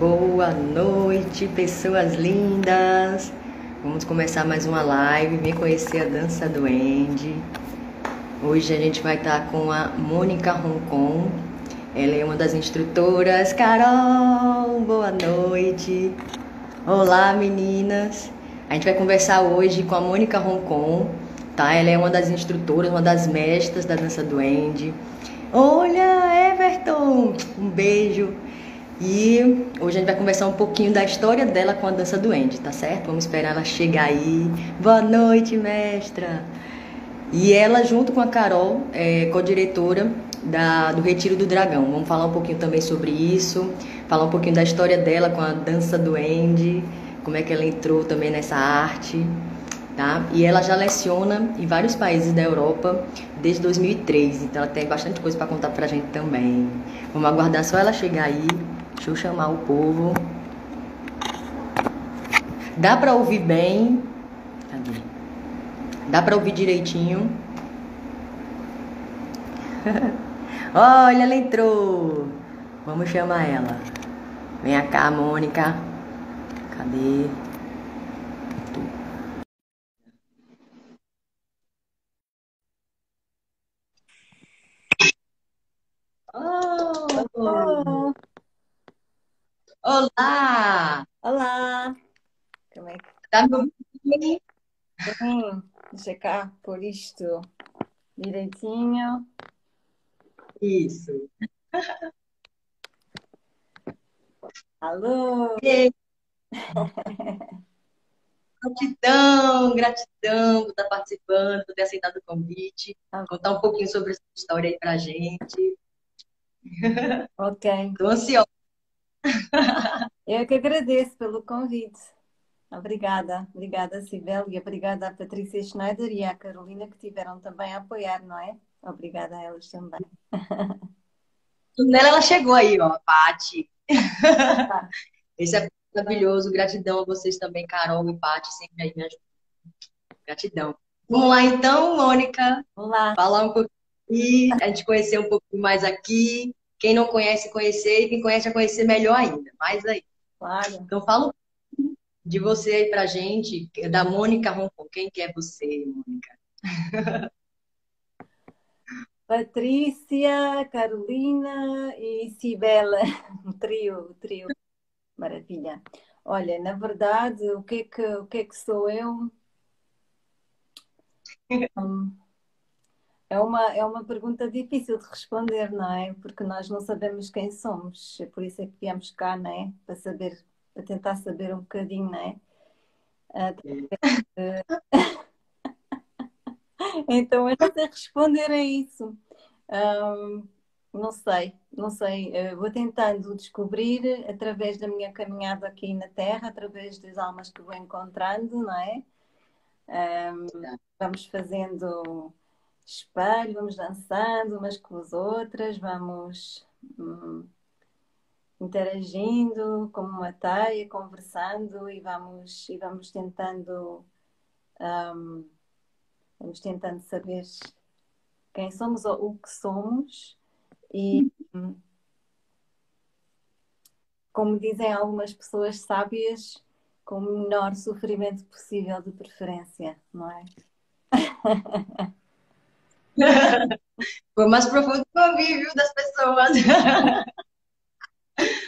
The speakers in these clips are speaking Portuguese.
Boa noite, pessoas lindas! Vamos começar mais uma live, vem conhecer a dança do Andy. Hoje a gente vai estar com a Mônica Roncon. Ela é uma das instrutoras. Carol, boa noite! Olá, meninas! A gente vai conversar hoje com a Mônica Roncon, tá? Ela é uma das instrutoras, uma das mestras da dança do Andy. Olha, Everton! Um beijo! E hoje a gente vai conversar um pouquinho da história dela com a dança do Andy, tá certo? Vamos esperar ela chegar aí. Boa noite, mestra! E ela, junto com a Carol, é co-diretora do Retiro do Dragão. Vamos falar um pouquinho também sobre isso, falar um pouquinho da história dela com a dança do Andy, como é que ela entrou também nessa arte. Tá? E ela já leciona em vários países da Europa desde 2003, então ela tem bastante coisa para contar pra gente também. Vamos aguardar só ela chegar aí. Deixa eu chamar o povo. Dá para ouvir bem? Cadê? Dá para ouvir direitinho? Olha, ela entrou. Vamos chamar ela. Vem cá, Mônica. Cadê? Oh! Olá! Olá! Como é que Tá me ouvindo bem? bem? Deixa cá por isto direitinho. Isso. Alô! Gratidão, gratidão por estar participando, por ter aceitado o convite. Ah. Contar um pouquinho sobre essa história aí pra gente. Ok. Tô ansiosa. Eu que agradeço pelo convite. Obrigada. Obrigada, Sibel, e obrigada à Patrícia Schneider e à Carolina que tiveram também a apoiar, não é? Obrigada a elas também. Nela ela chegou aí, ó, Pati. Esse é maravilhoso. Gratidão a vocês também, Carol e Pati, sempre aí me ajudando. Gratidão. Vamos lá então, Mônica. Olá! falar um pouquinho, a gente conhecer um pouquinho mais aqui. Quem não conhece, conhecer, e quem conhece, a conhecer melhor ainda. Mais aí. Claro. Então, fala de você aí pra gente, da Mônica Roncon. Quem que é você, Mônica? Patrícia, Carolina e Cibela. Um trio, um trio. Maravilha. Olha, na verdade, o que é que, o que é que sou eu? Hum, É uma, é uma pergunta difícil de responder, não é? Porque nós não sabemos quem somos. É por isso é que viemos cá, não é? Para saber, para tentar saber um bocadinho, não é? Ah, Então, eu não sei responder a isso. Ahm, não sei, não sei. Eu vou tentando descobrir através da minha caminhada aqui na Terra, através das almas que vou encontrando, não é? Ahm, vamos fazendo espelho, vamos dançando umas com as outras, vamos hum, interagindo como uma teia, conversando e vamos, e vamos tentando. ahm, Vamos tentando saber quem somos ou o que somos e, hum, como dizem algumas pessoas sábias, com o menor sofrimento possível de preferência, não é? Foi mais profundo que eu ouvi, viu, das pessoas.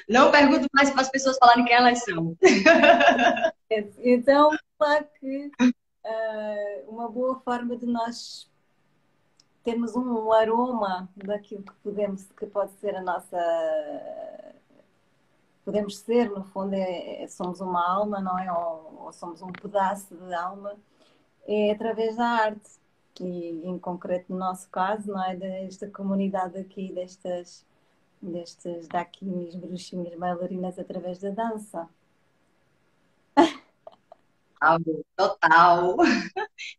Não pergunto mais para as pessoas falarem quem elas são. Então, claro que ah, uma boa forma de nós termos um aroma daquilo que podemos, que pode ser a nossa podemos ser, no fundo, é, é- somos uma alma, não é? Ou, ou somos um pedaço de alma, é através da arte. E em concreto, no nosso caso, não é? Desta comunidade aqui, destas, destas daquinhas, bruxinhas, bailarinas, através da dança. Algo Total.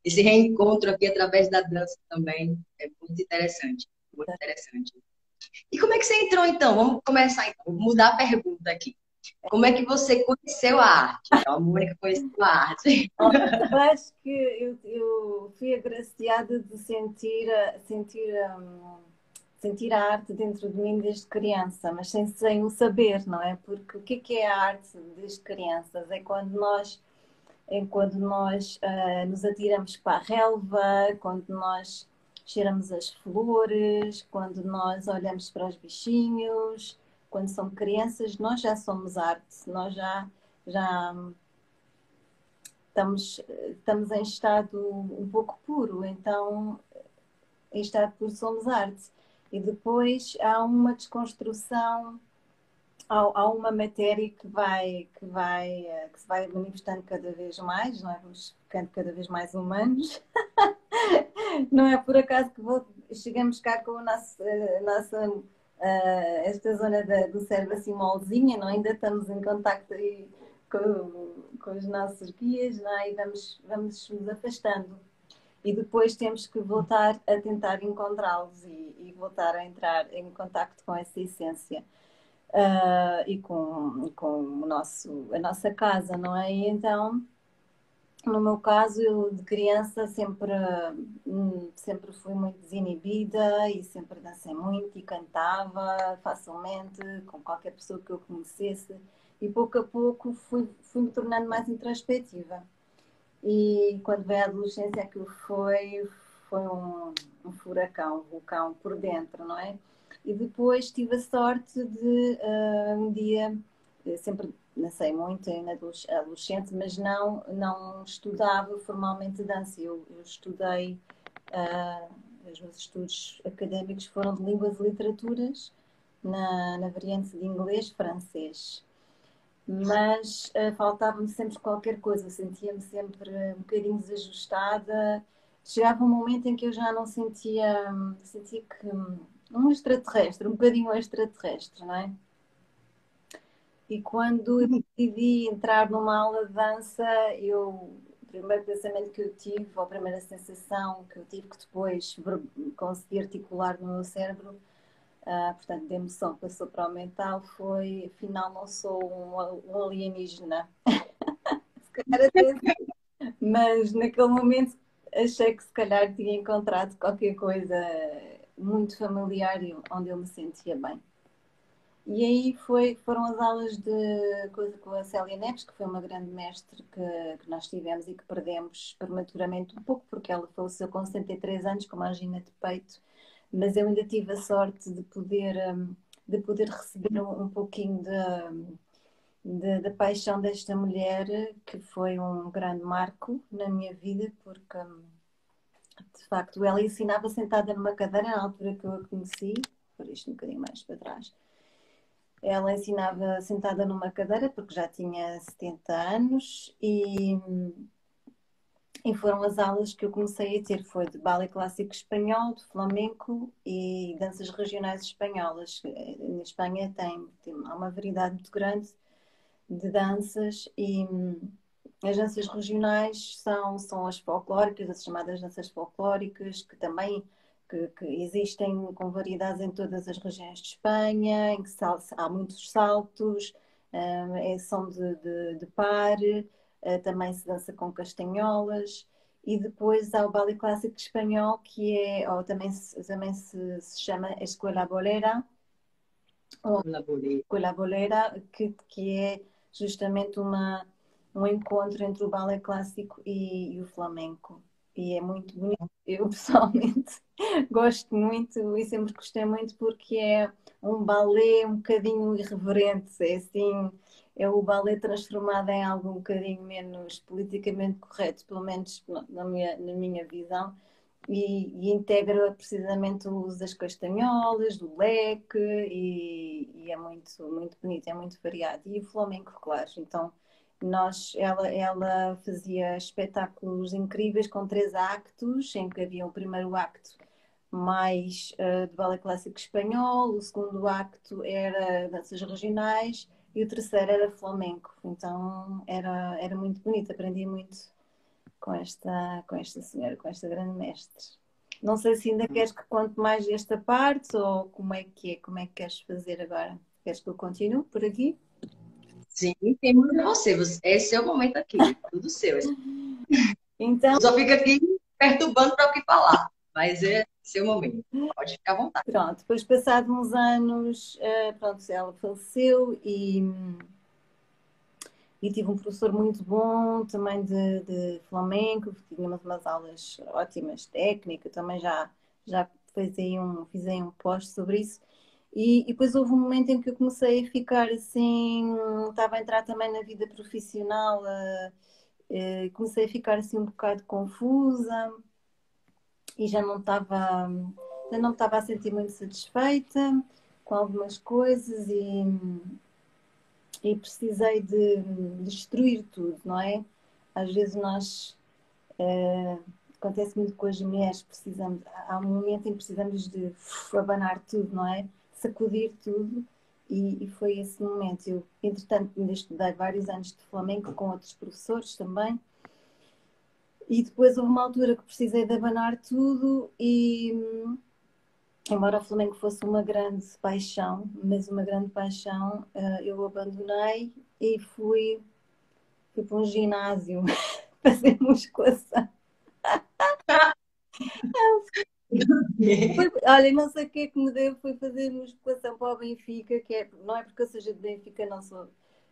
Esse reencontro aqui através da dança também é muito interessante. Muito interessante. E como é que você entrou então? Vamos começar então. Vou mudar a pergunta aqui. Como é que você conheceu a arte? A Mônica conheceu a arte. Eu acho que eu, eu fui agraciada de sentir, sentir, sentir a arte dentro de mim desde criança, mas sem, sem o saber, não é? Porque o que é, é a arte desde crianças? É quando nós, é quando nós uh, nos atiramos para a relva, quando nós cheiramos as flores, quando nós olhamos para os bichinhos, quando somos crianças, nós já somos arte, nós já, já estamos, estamos em estado um pouco puro, então em estado puro somos arte. E depois há uma desconstrução, há, há uma matéria que vai, que vai, que se vai manifestando cada vez mais, não é? Vamos ficando cada vez mais humanos. não é por acaso que vou, chegamos cá com a nossa, a nossa uh, esta zona da, do cérebro assim molzinha, não? ainda estamos em contacto com, com os nossos guias não é? e vamos, vamos nos afastando. E depois temos que voltar a tentar encontrá-los e, e, voltar a entrar em contacto com essa essência. Uh, e com, com o nosso, a nossa casa, não é? E então no meu caso, eu de criança sempre, hum, sempre fui muito desinibida e sempre dancei muito e cantava facilmente com qualquer pessoa que eu conhecesse e pouco a pouco fui, fui me tornando mais introspectiva. E quando veio a adolescência aquilo foi, foi um, um furacão, um vulcão por dentro, não é? E depois tive a sorte de uh, um dia, sempre dancei muito em adolescente, mas não, não estudava formalmente dança. Eu, eu estudei, uh, os meus estudos académicos foram de línguas e literaturas, na, na variante de inglês, francês. Mas uh, faltava-me sempre qualquer coisa, sentia-me sempre um bocadinho desajustada. Chegava um momento em que eu já não sentia, sentia que um extraterrestre, um bocadinho extraterrestre, não é? E quando eu decidi entrar numa aula de dança, eu, o primeiro pensamento que eu tive, ou a primeira sensação que eu tive, que depois consegui articular no meu cérebro, uh, portanto, de emoção passou para o mental, foi: afinal, não sou um, um alienígena. se calhar até. Mas naquele momento achei que se calhar tinha encontrado qualquer coisa muito familiar onde eu me sentia bem. E aí foi, foram as aulas de com a Célia Neves, que foi uma grande mestre que, que nós tivemos e que perdemos prematuramente um pouco, porque ela faleceu com 73 anos, com uma angina de peito, mas eu ainda tive a sorte de poder, hum, de poder receber um, um pouquinho da paixão desta mulher, que foi um grande marco na minha vida, porque hum, de facto ela ensinava sentada numa cadeira na altura que eu a conheci, por isto um bocadinho mais para trás ela ensinava sentada numa cadeira, porque já tinha 70 anos, e, e foram as aulas que eu comecei a ter. Foi de ballet clássico espanhol, de flamenco e danças regionais espanholas. Na Espanha tem, tem uma variedade muito grande de danças e as danças regionais são, são as folclóricas, as chamadas danças folclóricas, que também que, que, existem com variedades em todas as regiões de Espanha, em que há muitos saltos, é som de, de, de par, uh, também se dança com castanholas. E depois há o ballet clássico espanhol, que é, ou também, também se, se chama Escola Bolera, ou Escola Bolera, que, que é justamente uma, um encontro entre o ballet clássico e, e o flamenco e é muito bonito. Eu pessoalmente gosto muito e sempre gostei muito porque é um balé um bocadinho irreverente, é assim, é o balé transformado em algo um bocadinho menos politicamente correto, pelo menos na minha, na minha visão. E, e, integra precisamente o uso das castanholas, do leque, e, e, é muito, muito bonito, é muito variado. E o flamenco, claro. Então, nós, ela, ela fazia espetáculos incríveis com três actos, em que havia o primeiro acto mais uh, de ballet clássico espanhol, o segundo acto era danças regionais e o terceiro era flamenco. Então era, era muito bonito, aprendi muito com esta, com esta senhora, com esta grande mestre. Não sei se ainda queres que conte mais desta parte ou como é que é, como é que queres fazer agora? Queres que eu continue por aqui? Sim, tem muito você. Esse é o momento aqui, tudo seu. Então. Só fica aqui perturbando para o que falar. Mas é, Seu momento, pode ficar à vontade. Pronto, depois passados uns anos, uh, pronto, ela faleceu e, e tive um professor muito bom também de, de flamenco, tínhamos umas aulas ótimas, técnica, também já, já fiz um, fiz um post sobre isso. E, e, depois houve um momento em que eu comecei a ficar assim, estava a entrar também na vida profissional, uh, uh, comecei a ficar assim um bocado confusa e já não estava já não estava a sentir muito satisfeita com algumas coisas e, e precisei de, destruir tudo, não é? Às vezes nós é, acontece muito com as mulheres, precisamos, há um momento em que precisamos de uf, abanar tudo, não é? Sacudir tudo e, e, foi esse momento. Eu, entretanto, ainda estudei vários anos de flamenco com outros professores também e depois houve uma altura que precisei de abanar tudo e embora o Flamengo fosse uma grande paixão, mas uma grande paixão, eh, eu abandonei e fui, fui para um ginásio fazer musculação. Foi, olha, não sei o que é que me deu, foi fazer musculação para o Benfica, que é, não é porque eu seja de Benfica, não sou,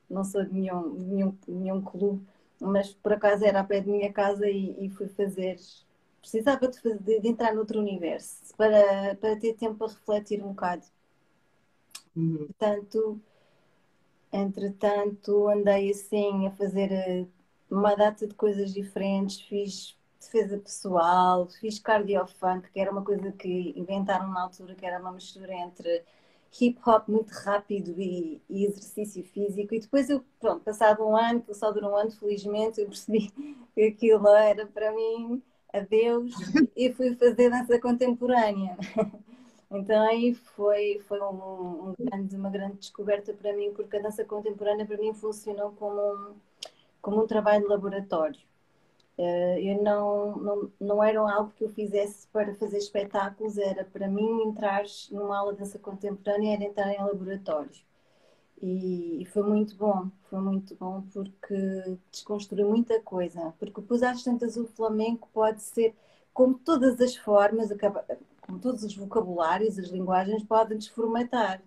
não sou de nenhum, nenhum, nenhum clube, mas por acaso era a pé de minha casa e, e fui fazer. Precisava de, fazer, de, entrar noutro universo para, para ter tempo para refletir um bocado. Uhum. Portanto, entretanto, andei assim a fazer eh, uma data de coisas diferentes, fiz defesa pessoal, fiz cardiofunk, que era uma coisa que inventaram na altura, que era uma mistura entre hip hop muito rápido e, e, exercício físico. E depois eu, pronto, passado um ano, que só durou um ano, felizmente, eu percebi que aquilo era para mim adeus e fui fazer dança contemporânea. Então aí foi, foi um, um grande, uma grande descoberta para mim, porque a dança contemporânea para mim funcionou como um, como um trabalho de laboratório. Eh, eu não, não, não era algo que eu fizesse para fazer espetáculos, era para mim entrar numa aula de dança contemporânea, era entrar em laboratório. E, e, foi muito bom, foi muito bom porque desconstruiu muita coisa. Porque depois às tantas o flamenco pode ser, como todas as formas, como todos os vocabulários, as linguagens podem desformatar.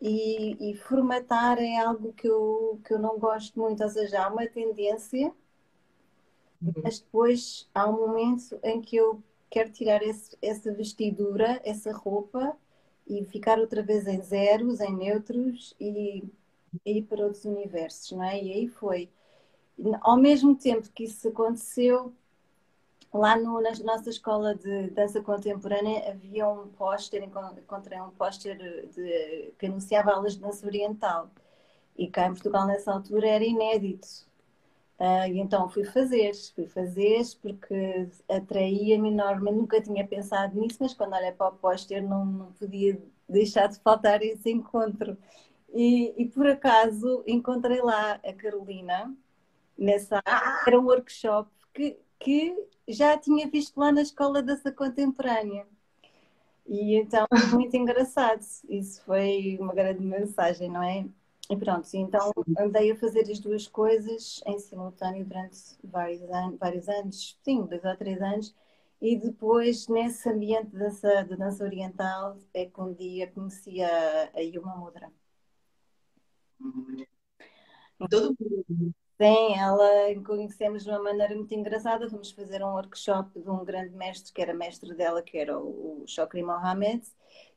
E, e formatar é algo que eu, que eu não gosto muito, ou seja, há uma tendência Uhum. mas depois há um momento em que eu quero tirar esse, essa vestidura, essa roupa e ficar outra vez em zeros, em neutros e, e ir para outros universos, não é? E aí foi. Ao mesmo tempo que isso aconteceu, lá no, na nossa escola de dança contemporânea havia um póster, encontrei um póster que anunciava aulas de dança oriental. E cá em Portugal, nessa altura, era inédito. Uh, e então fui fazer, fui fazer porque atraía-me enormemente, nunca tinha pensado nisso, mas quando olhei para o póster não, não podia deixar de faltar esse encontro. E, e, por acaso encontrei lá a Carolina, nessa era um workshop que, que já tinha visto lá na Escola de Dança Contemporânea. E então, muito engraçado. Isso foi uma grande mensagem, não é? E pronto, então andei a fazer as duas coisas em simultâneo durante vários anos, vários anos sim, dois ou três anos, e depois nesse ambiente de dança, de dança oriental é que um dia conheci a, a Yuma Mudra. Todo mundo. Sim, ela conhecemos de uma maneira muito engraçada. Fomos fazer um workshop de um grande mestre que era mestre dela, que era o Chokri Mohamed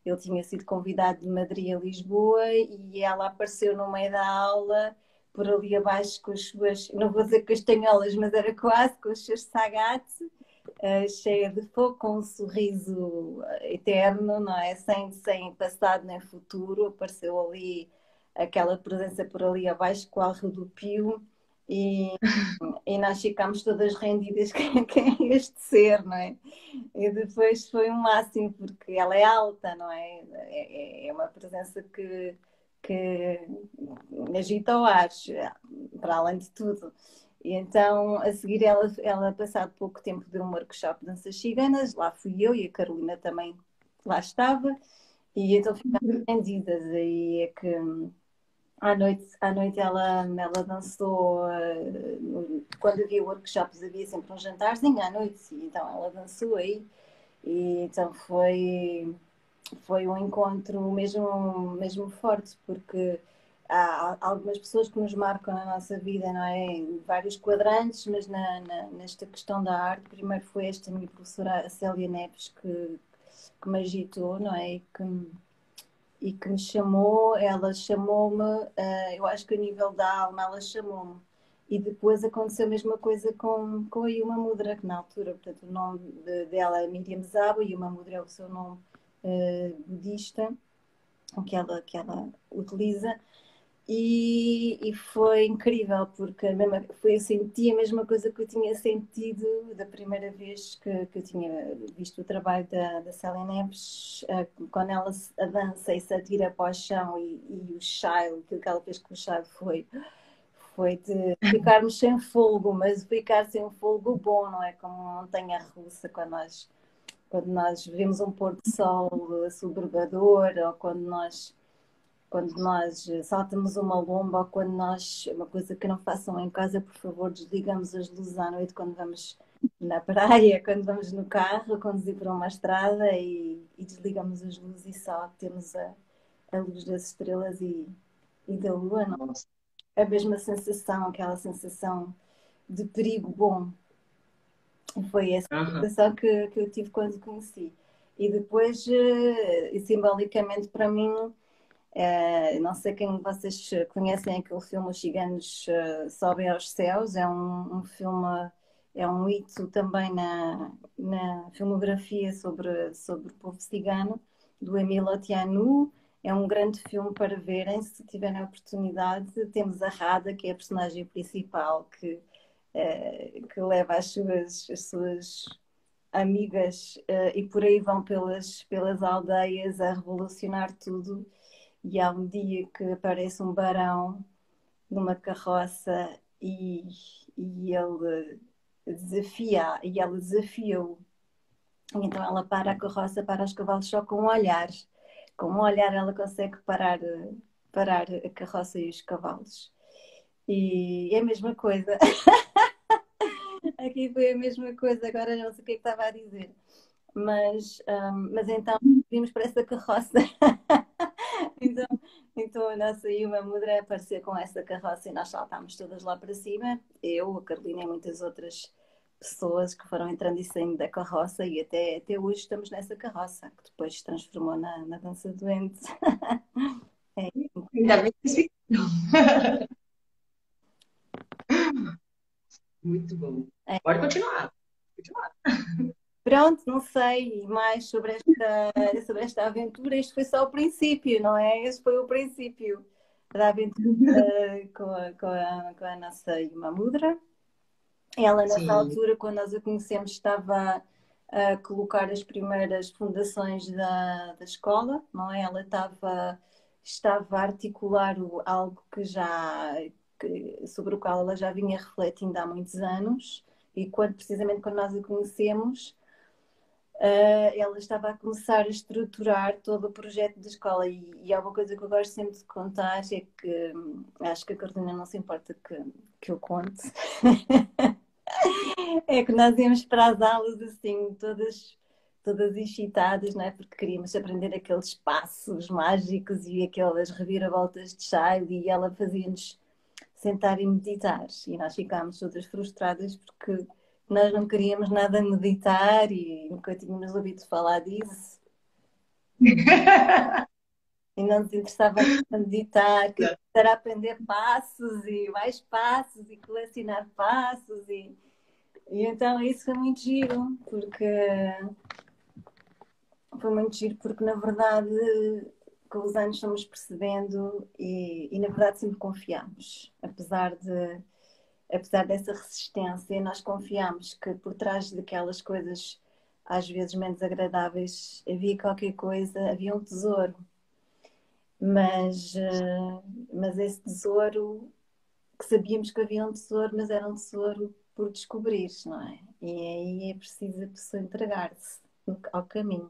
ele tinha sido convidado de Madrid a Lisboa e ela apareceu no meio da aula, por ali abaixo, com as suas, não vou dizer castanholas, mas era quase, com os seus sagate, uh, cheia de fogo, com um sorriso eterno, não é? Sem, sem passado nem futuro. Apareceu ali aquela presença por ali abaixo, qual redupio. E, e nós ficámos todas rendidas quem, quem é este ser, não é? E depois foi um máximo, porque ela é alta, não é? É, é uma presença que, que agita o ar, para além de tudo. E então, a seguir, ela, ela passado pouco tempo de um workshop de danças ciganas, lá fui eu e a Carolina também lá estava, e então ficámos rendidas. Aí é que à noite, à noite ela, ela dançou, uh, quando havia workshops havia sempre um jantarzinho à noite, então ela dançou aí E então foi, foi um encontro mesmo, mesmo forte, porque há algumas pessoas que nos marcam na nossa vida, não é? Em vários quadrantes, mas na, na, nesta questão da arte, primeiro foi esta minha professora, a Célia Neves, que, que me agitou, não é? Que, e que me chamou, ela chamou-me, uh, eu acho que a nível da alma, ela chamou-me. E depois aconteceu a mesma coisa com, com a Yuma Mudra, que na altura, portanto, o nome de, dela é Miriam Zaba, Yuma Mudra é o seu nome uh, budista, que ela, que ela utiliza. E, e, foi incrível porque mesma, foi, eu senti a mesma coisa que eu tinha sentido da primeira vez que, que eu tinha visto o trabalho da, da Célia Neves, uh, quando ela a dança e se atira para o chão e, e o chai, aquilo que ela fez com o chai foi, foi de ficarmos sem fogo, mas ficar sem fogo bom, não é? Como uma montanha russa, quando nós, quando nós vemos um pôr do sol subvergador ou quando nós quando nós saltamos uma lomba ou quando nós, uma coisa que não façam em casa, por favor, desligamos as luzes à noite quando vamos na praia, quando vamos no carro, conduzir por uma estrada e, e desligamos as luzes e só temos a, a luz das estrelas e, e da lua, não? A mesma sensação, aquela sensação de perigo bom. Foi essa sensação que, que eu tive quando conheci. E depois, eh, e simbolicamente para mim, é, não sei quem vocês conhecem aquele filme Os Ciganos uh, Sobem aos Céus, é um, um, filme, é um hito também na, na filmografia sobre, sobre o povo cigano, do Emile Otianu. É um grande filme para verem, se tiverem a oportunidade. Temos a Rada, que é a personagem principal, que, uh, que leva as suas, as suas amigas e por aí vão pelas, pelas aldeias a revolucionar tudo e há um dia que aparece um barão numa carroça e, e ele desafia, e ela desafia-o. Então ela para a carroça, para os cavalos só com um olhar. Com um olhar ela consegue parar, parar a carroça e os cavalos. E é a mesma coisa. Aqui foi a mesma coisa, agora não sei o que, é que estava a dizer. Mas, um, mas então vimos para essa carroça então, então a nossa Yuma Mudra apareceu com essa carroça e nós saltámos todas lá para cima. Eu, a Carolina e muitas outras pessoas que foram entrando e saindo da carroça e até, até hoje estamos nessa carroça, que depois se transformou na, na dança doente. é. Ainda bem que Muito bom. É. Pode continuar. continuar. Pronto, não sei mais sobre esta, sobre esta aventura. Isto foi só o princípio, não é? Este foi o princípio da aventura com, a, com, a, com a nossa Yuma Mudra. Ela, nessa Sim. altura, quando nós a conhecemos, estava a colocar as primeiras fundações da, da escola, não é? Ela estava, estava a articular algo que já, que, sobre o qual ela já vinha refletindo há muitos anos. E quando, precisamente quando nós a conhecemos, uh, ela estava a começar a estruturar todo o projeto da escola. E, e há uma coisa que eu gosto sempre de contar: é que hum, acho que a Carolina não se importa que, que eu conte. é que nós íamos para as aulas assim, todas todas excitadas, não é? Porque queríamos aprender aqueles passos mágicos e aquelas reviravoltas de Child e ela fazia-nos sentar e meditar e nós ficámos todas frustradas porque nós não queríamos nada meditar e nunca tínhamos ouvido falar disso. e não nos interessava meditar, que era aprender passos e mais passos e colecionar passos e, e então isso foi muito giro, porque foi muito giro porque na verdade com os anos estamos percebendo e, e na verdade sempre confiamos, apesar de apesar dessa resistência, nós confiamos que por trás daquelas coisas às vezes menos agradáveis havia qualquer coisa, havia um tesouro. Mas, eh, mas esse tesouro, que sabíamos que havia um tesouro, mas era um tesouro por descobrir, não é? E aí é preciso a pessoa entregar-se ao caminho.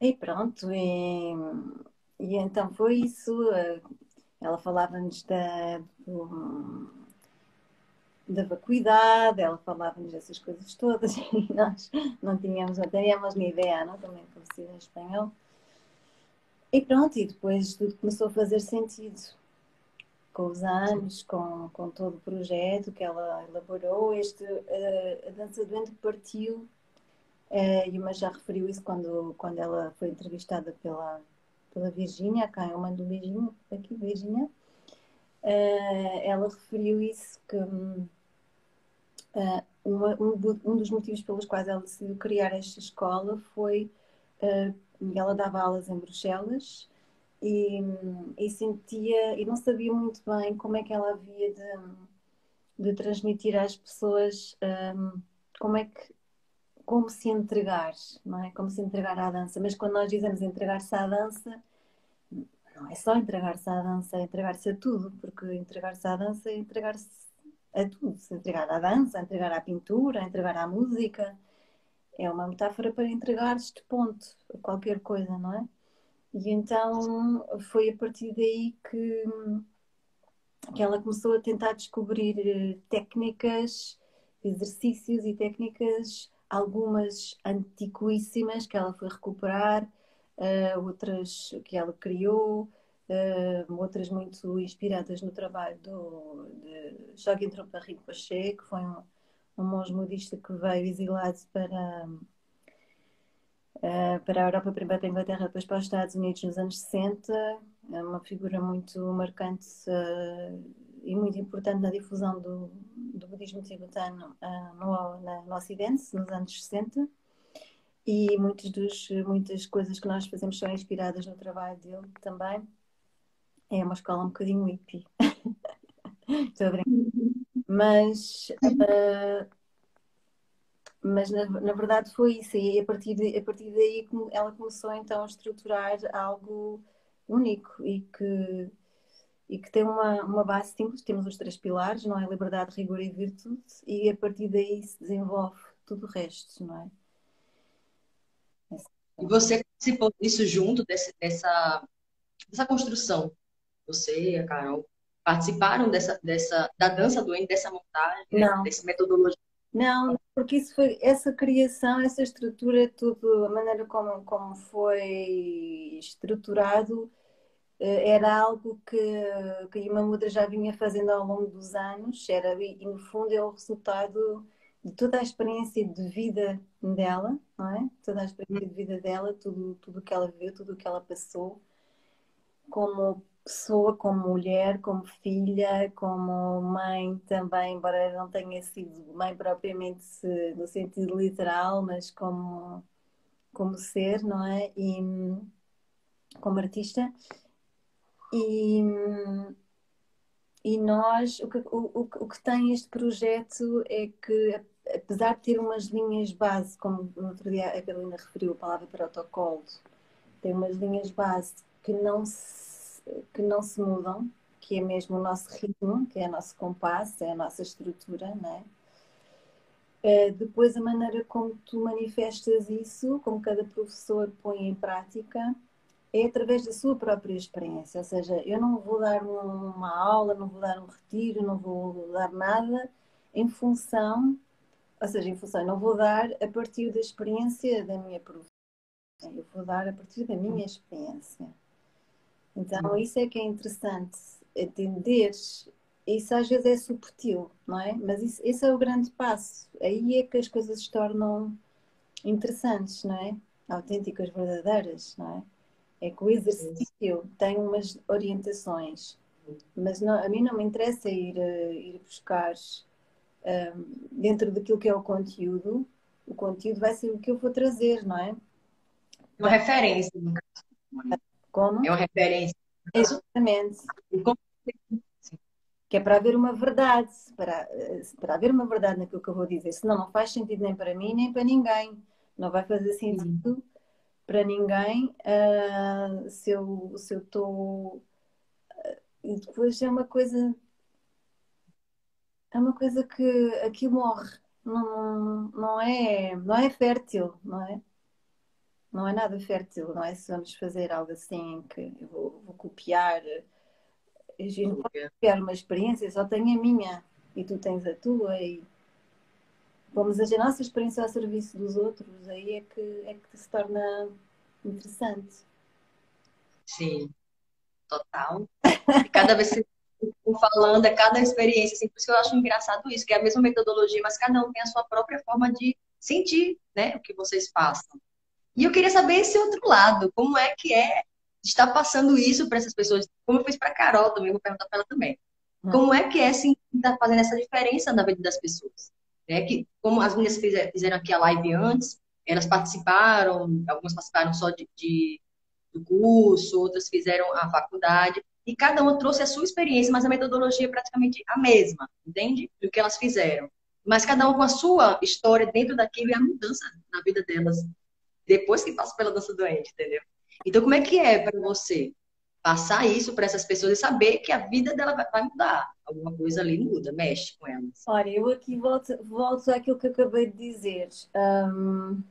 E pronto, e, e então foi isso. Eh, ela falava-nos da, da vacuidade, ela falava-nos essas coisas todas e nós não tínhamos, não tínhamos nem ideia, não? Também conhecida em espanhol. E pronto, e depois tudo começou a fazer sentido com os anos, com, com todo o projeto que ela elaborou. Este, uh, a Dança do Endo partiu, uh, e mas já referiu isso quando, quando ela foi entrevistada pela, pela Virgínia, cá eu mando um beijinho aqui, Virgínia. Uh, ela referiu isso que uh, uma, um, um, dos motivos pelos quais ela decidiu criar esta escola foi uh, ela dava aulas em Bruxelas e, e, sentia e não sabia muito bem como é que ela havia de, de transmitir às pessoas um, como é que como se entregar, não é? Como se entregar à dança. Mas quando nós dizemos entregar-se à dança, não é só entregar-se à dança, é entregar-se a tudo, porque entregar-se à dança é entregar-se a tudo. Se entregar à dança, entregar à pintura, entregar à música. É uma metáfora para entregar-se de ponto a qualquer coisa, não é? E então foi a partir daí que, que ela começou a tentar descobrir eh, técnicas, exercícios e técnicas, algumas antiquíssimas que ela foi recuperar, uh, outras que ela criou, uh, outras muito inspiradas no trabalho do, de Joaquim Trompa Rinpoche, que foi um, um monge budista que veio exilado para uh, para a Europa, primeiro para a Inglaterra, depois para os Estados Unidos nos anos 60. É uma figura muito marcante e muito importante na difusão do, do budismo tibetano uh, no, na, no Ocidente, nos anos 60. E muitos dos, muitas coisas que nós fazemos são inspiradas no trabalho dele também. É uma escola um bocadinho hippie. Estou a brincar. Mas uh, mas na, na, verdade foi isso, e a partir, de, a partir daí ela começou então a estruturar algo único e que, e que tem uma, uma base simples, temos os três pilares, não é? Liberdade, rigor e virtude, e a partir daí se desenvolve tudo o resto, não é? E você participou disso junto desse, dessa, dessa construção? Você e a Carol participaram dessa, dessa, da dança doente, dessa montagem, não. dessa metodologia? Não, porque isso foi essa criação, essa estrutura, tudo, a maneira como, como foi estruturado, era algo que, que a Imamudra já vinha fazendo ao longo dos anos, era, e no fundo é o resultado de toda a experiência de vida dela, não é? Toda a experiência de vida dela, tudo, tudo que ela viu, tudo o que ela passou, como pessoa, como mulher, como filha, como mãe também, embora não tenha sido mãe propriamente no sentido literal, mas como, como ser, não é? E como artista. E, e nós, o que, o, o que tem este projeto é que, apesar de ter umas linhas base, como no outro dia a Carolina referiu, a palavra protocolo, tem umas linhas base que não se que não se mudam, que é mesmo o nosso ritmo, que é o nosso compasso, é a nossa estrutura, é? Uh, depois, a maneira como tu manifestas isso, como cada professor põe em prática, é através da sua própria experiência. Ou seja, eu não vou dar uma aula, não vou dar um retiro, não vou dar nada em função, ou seja, em função, não vou dar a partir da experiência da minha professora. Eu vou dar a partir da minha experiência. Então, uhum. isso é que é interessante, entender. Isso às vezes é subtil, não é? Mas isso, esse é o grande passo. Aí é que as coisas se tornam interessantes, não é? Autênticas, verdadeiras, não é? É que o exercício tem umas orientações, mas não, a mim não me interessa ir, uh, ir buscar um, dentro daquilo que é o conteúdo, o conteúdo vai ser o que eu vou trazer, não é? Uma referência. Como? É uma referência. Exatamente. Que é para haver uma verdade, para, para haver uma verdade naquilo que eu vou dizer. Senão não faz sentido nem para mim, nem para ninguém. Não vai fazer sentido. Para ninguém uh, se eu estou. Se eu tô... e depois é uma coisa. É uma coisa que aqui morre. Não, não, é, não é fértil, não é? não é nada fértil, não é? Se vamos fazer algo assim que eu vou, vou copiar, eu não posso copiar uma experiência, só tenho a minha, e tu tens a tua e vamos a nossa experiência ao serviço dos outros, aí é que, é que se torna interessante. Sim, total. E cada vez que falando, é cada experiência, assim, por isso que eu acho engraçado isso, que é a mesma metodologia, mas cada um tem a sua própria forma de sentir, né, o que vocês passam. E eu queria saber esse outro lado, como é que é estar passando isso para essas pessoas, como eu fiz para Carol também, vou perguntar para ela também. Hum. Como é que é assim, estar tá fazendo essa diferença na vida das pessoas? Né? Que, como as meninas fizeram aqui a live antes, elas participaram, algumas participaram só de, de do curso, outras fizeram a faculdade, e cada uma trouxe a sua experiência, mas a metodologia é praticamente a mesma, entende? Do que elas fizeram. Mas cada uma com a sua história dentro daquilo e a mudança na vida delas depois que passa pela dança doente, entendeu? Então, como é que é para você passar isso para essas pessoas e saber que a vida dela vai mudar? Alguma coisa ali muda, mexe com elas. Olha, eu aqui volto, volto àquilo que acabei de dizer. Um,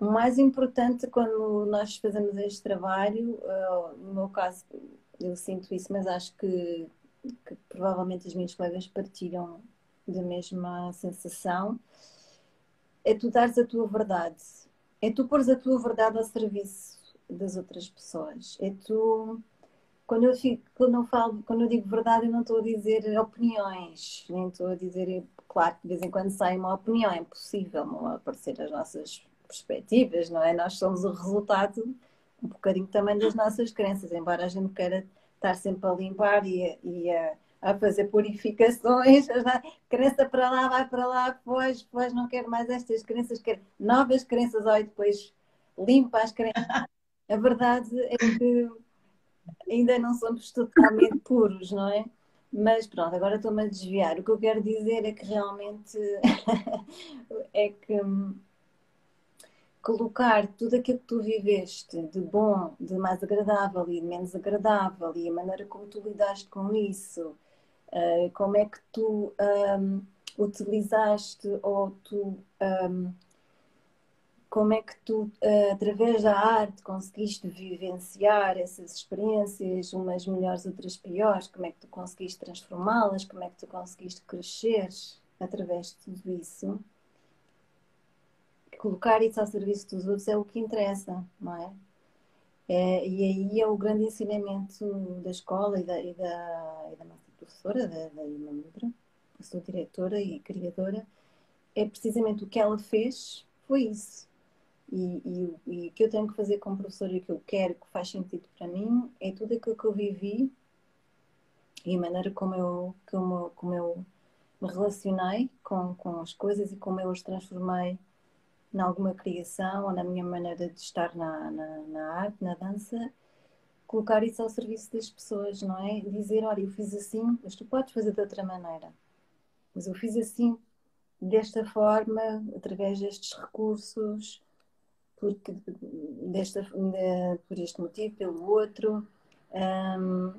o mais importante quando nós fazemos este trabalho, uh, no meu caso, eu sinto isso, mas acho que, que provavelmente as minhas colegas partilham da mesma sensação, é tu dares a tua verdade. É tu pôres a tua verdade ao serviço das outras pessoas. É tu. Quando eu, fico, quando eu falo, quando eu digo verdade, eu não estou a dizer opiniões, nem estou a dizer, claro que de vez em quando sai uma opinião, é impossível não aparecer as nossas perspectivas, não é? Nós somos o resultado um bocadinho também das nossas crenças, embora a gente queira estar sempre a limpar e, e a, a, fazer purificações, a crença para lá, vai para lá, depois, depois não quero mais estas crenças, quero novas crenças, ou depois limpa as crenças. A verdade é que ainda não somos totalmente puros, não é? Mas pronto, agora estou-me a desviar. O que eu quero dizer é que realmente é que colocar tudo aquilo que tu viveste de bom, de mais agradável e de menos agradável e a maneira como tu lidaste com isso, uh, como é que tu um, utilizaste ou tu um, como é que tu, uh, através da arte, conseguiste vivenciar essas experiências, umas melhores, outras piores, como é que tu conseguiste transformá-las, como é que tu conseguiste crescer através de tudo isso? Colocar isso ao serviço dos outros é o que interessa, não é? é e aí é o grande ensinamento da escola e da, e da, e da nossa professora, da, da Irmã Mudra, a sua diretora e criadora, é precisamente o que ela fez, foi isso. E, e, e, o que eu tenho que fazer como professora e o que eu quero, que faz sentido para mim, é tudo aquilo que eu vivi e a maneira como eu, como, como eu me relacionei com, com as coisas e como eu as transformei em alguma criação ou na minha maneira de estar na, na, na, arte, na dança, colocar isso ao serviço das pessoas, não é? Dizer, olha, eu fiz assim, mas tu podes fazer de outra maneira. Mas eu fiz assim, desta forma, através destes recursos, porque desta, de, por este motivo, pelo outro. Um,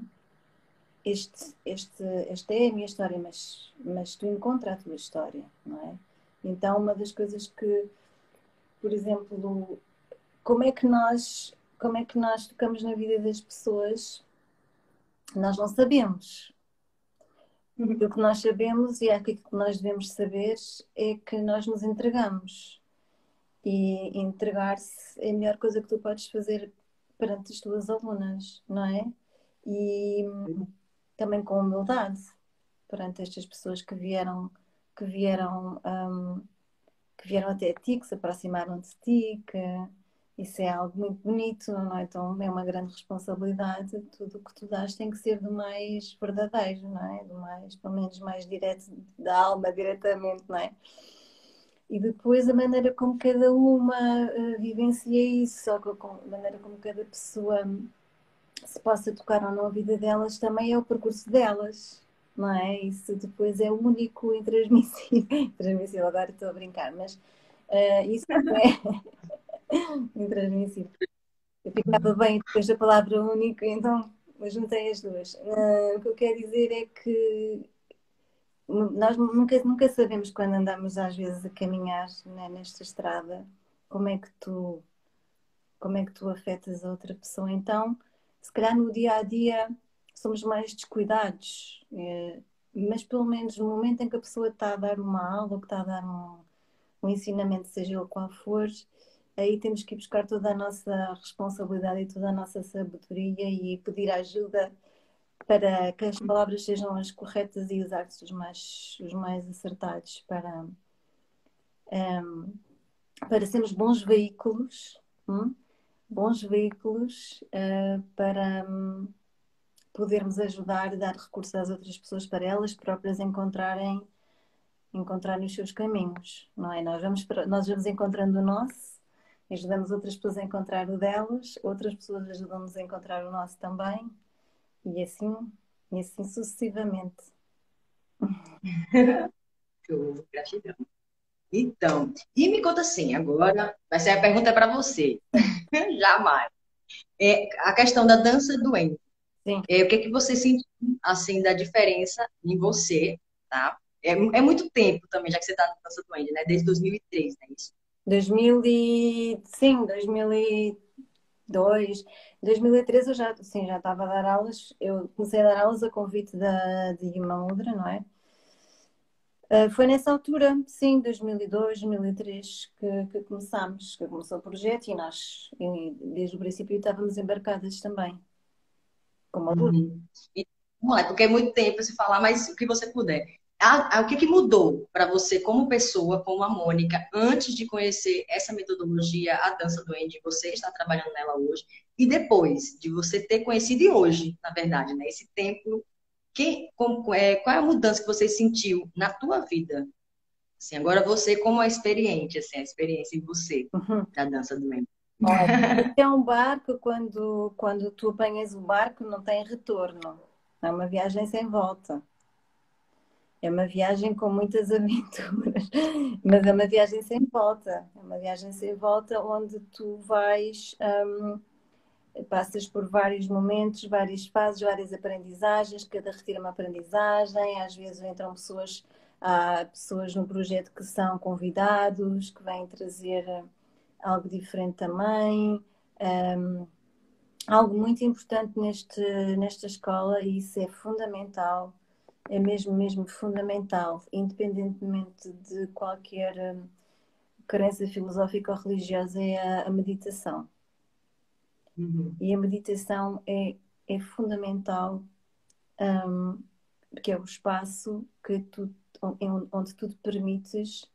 este, este, esta é a minha história, mas, mas tu encontra a tua história, não é? Então, uma das coisas que por exemplo, como é que nós, como é que nós tocamos na vida das pessoas? Nós não sabemos. Uhum. O que nós sabemos e aquilo que nós devemos saber é que nós nos entregamos. E entregar-se é a melhor coisa que tu podes fazer perante as tuas alunas, não é? E também com humildade perante estas pessoas que vieram que vieram um, que vieram até ti, que se aproximaram de ti, que isso é algo muito bonito, não é? Então é uma grande responsabilidade. Tudo o que tu dás tem que ser do mais verdadeiro, não é? Do mais, pelo menos mais direto, da alma diretamente, não é? E depois a maneira como cada uma uh, vivencia isso, ou a maneira como cada pessoa se possa tocar ou não a vida delas, também é o percurso delas não é? Isso depois é único e intransmissível. intransmissível, agora estou a brincar, mas uh, isso é intransmissível. Eu ficava bem depois da palavra único, então juntei as duas. Uh, o que eu quero dizer é que nós nunca, nunca sabemos quando andamos às vezes a caminhar né, nesta estrada como é que tu como é que tu afetas a outra pessoa. Então, se calhar no dia a dia somos mais descuidados. É, mas pelo menos no momento em que a pessoa está a dar uma aula ou que está a dar um, um ensinamento, seja ele qual for, aí temos que ir buscar toda a nossa responsabilidade e toda a nossa sabedoria e pedir ajuda para que as palavras sejam as corretas e usar os mais, os mais acertados para, um, ehm, para sermos bons veículos, hum? bons veículos uh, para um, podermos ajudar e dar recursos às outras pessoas para elas próprias encontrarem encontrarem os seus caminhos, não é? Nós vamos, nós vamos encontrando o nosso, ajudamos outras pessoas a encontrar o delas, outras pessoas ajudam-nos a encontrar o nosso também, e assim, e assim sucessivamente. Gratidão. Então, e me conta assim, agora vai ser a pergunta para você. Jamais. É, a questão da dança doente. Sim. É, o que, é que você sentiu, assim, da diferença em você, tá? É, é muito tempo também, já que você está na dança doente, né? Desde 2003, né? Isso. 2000 e... Sim, 2002. 2013 eu já, sim, já estava a dar aulas. Eu comecei a dar aulas a convite da, de Ima Mudra, não é? Uh, foi nessa altura, sim, 2002, 2003, que, que começámos, que começou o projeto e nós, desde o princípio, estávamos embarcadas também, como. Uhum. E, vamos lá, porque é muito tempo se falar, mas o que você puder. Ah, ah, o que, que mudou para você como pessoa, como a Mônica, antes de conhecer essa metodologia, a dança do Andy, você está trabalhando nela hoje, e depois de você ter conhecido, e hoje, na verdade, né, esse tempo que, como, é, qual é a mudança que você sentiu na tua vida? Assim, agora você como a experiente, assim, a experiência em você uhum. da dança do membro. é um barco, quando, quando tu apanhas o barco, não tem retorno. É uma viagem sem volta. É uma viagem com muitas aventuras, mas é uma viagem sem volta. É uma viagem sem volta onde tu vais. Um, passas por vários momentos, várias fases, várias aprendizagens, cada retira uma aprendizagem, às vezes entram pessoas, há pessoas no projeto que são convidados, que vêm trazer eh, algo diferente também. Um, algo muito importante neste, nesta escola, e isso é fundamental, é mesmo, mesmo fundamental, independentemente de qualquer um, crença filosófica ou religiosa, é a, a meditação Uhum. E a meditação é, é fundamental, um, porque é o espaço que tu, onde tu te permites.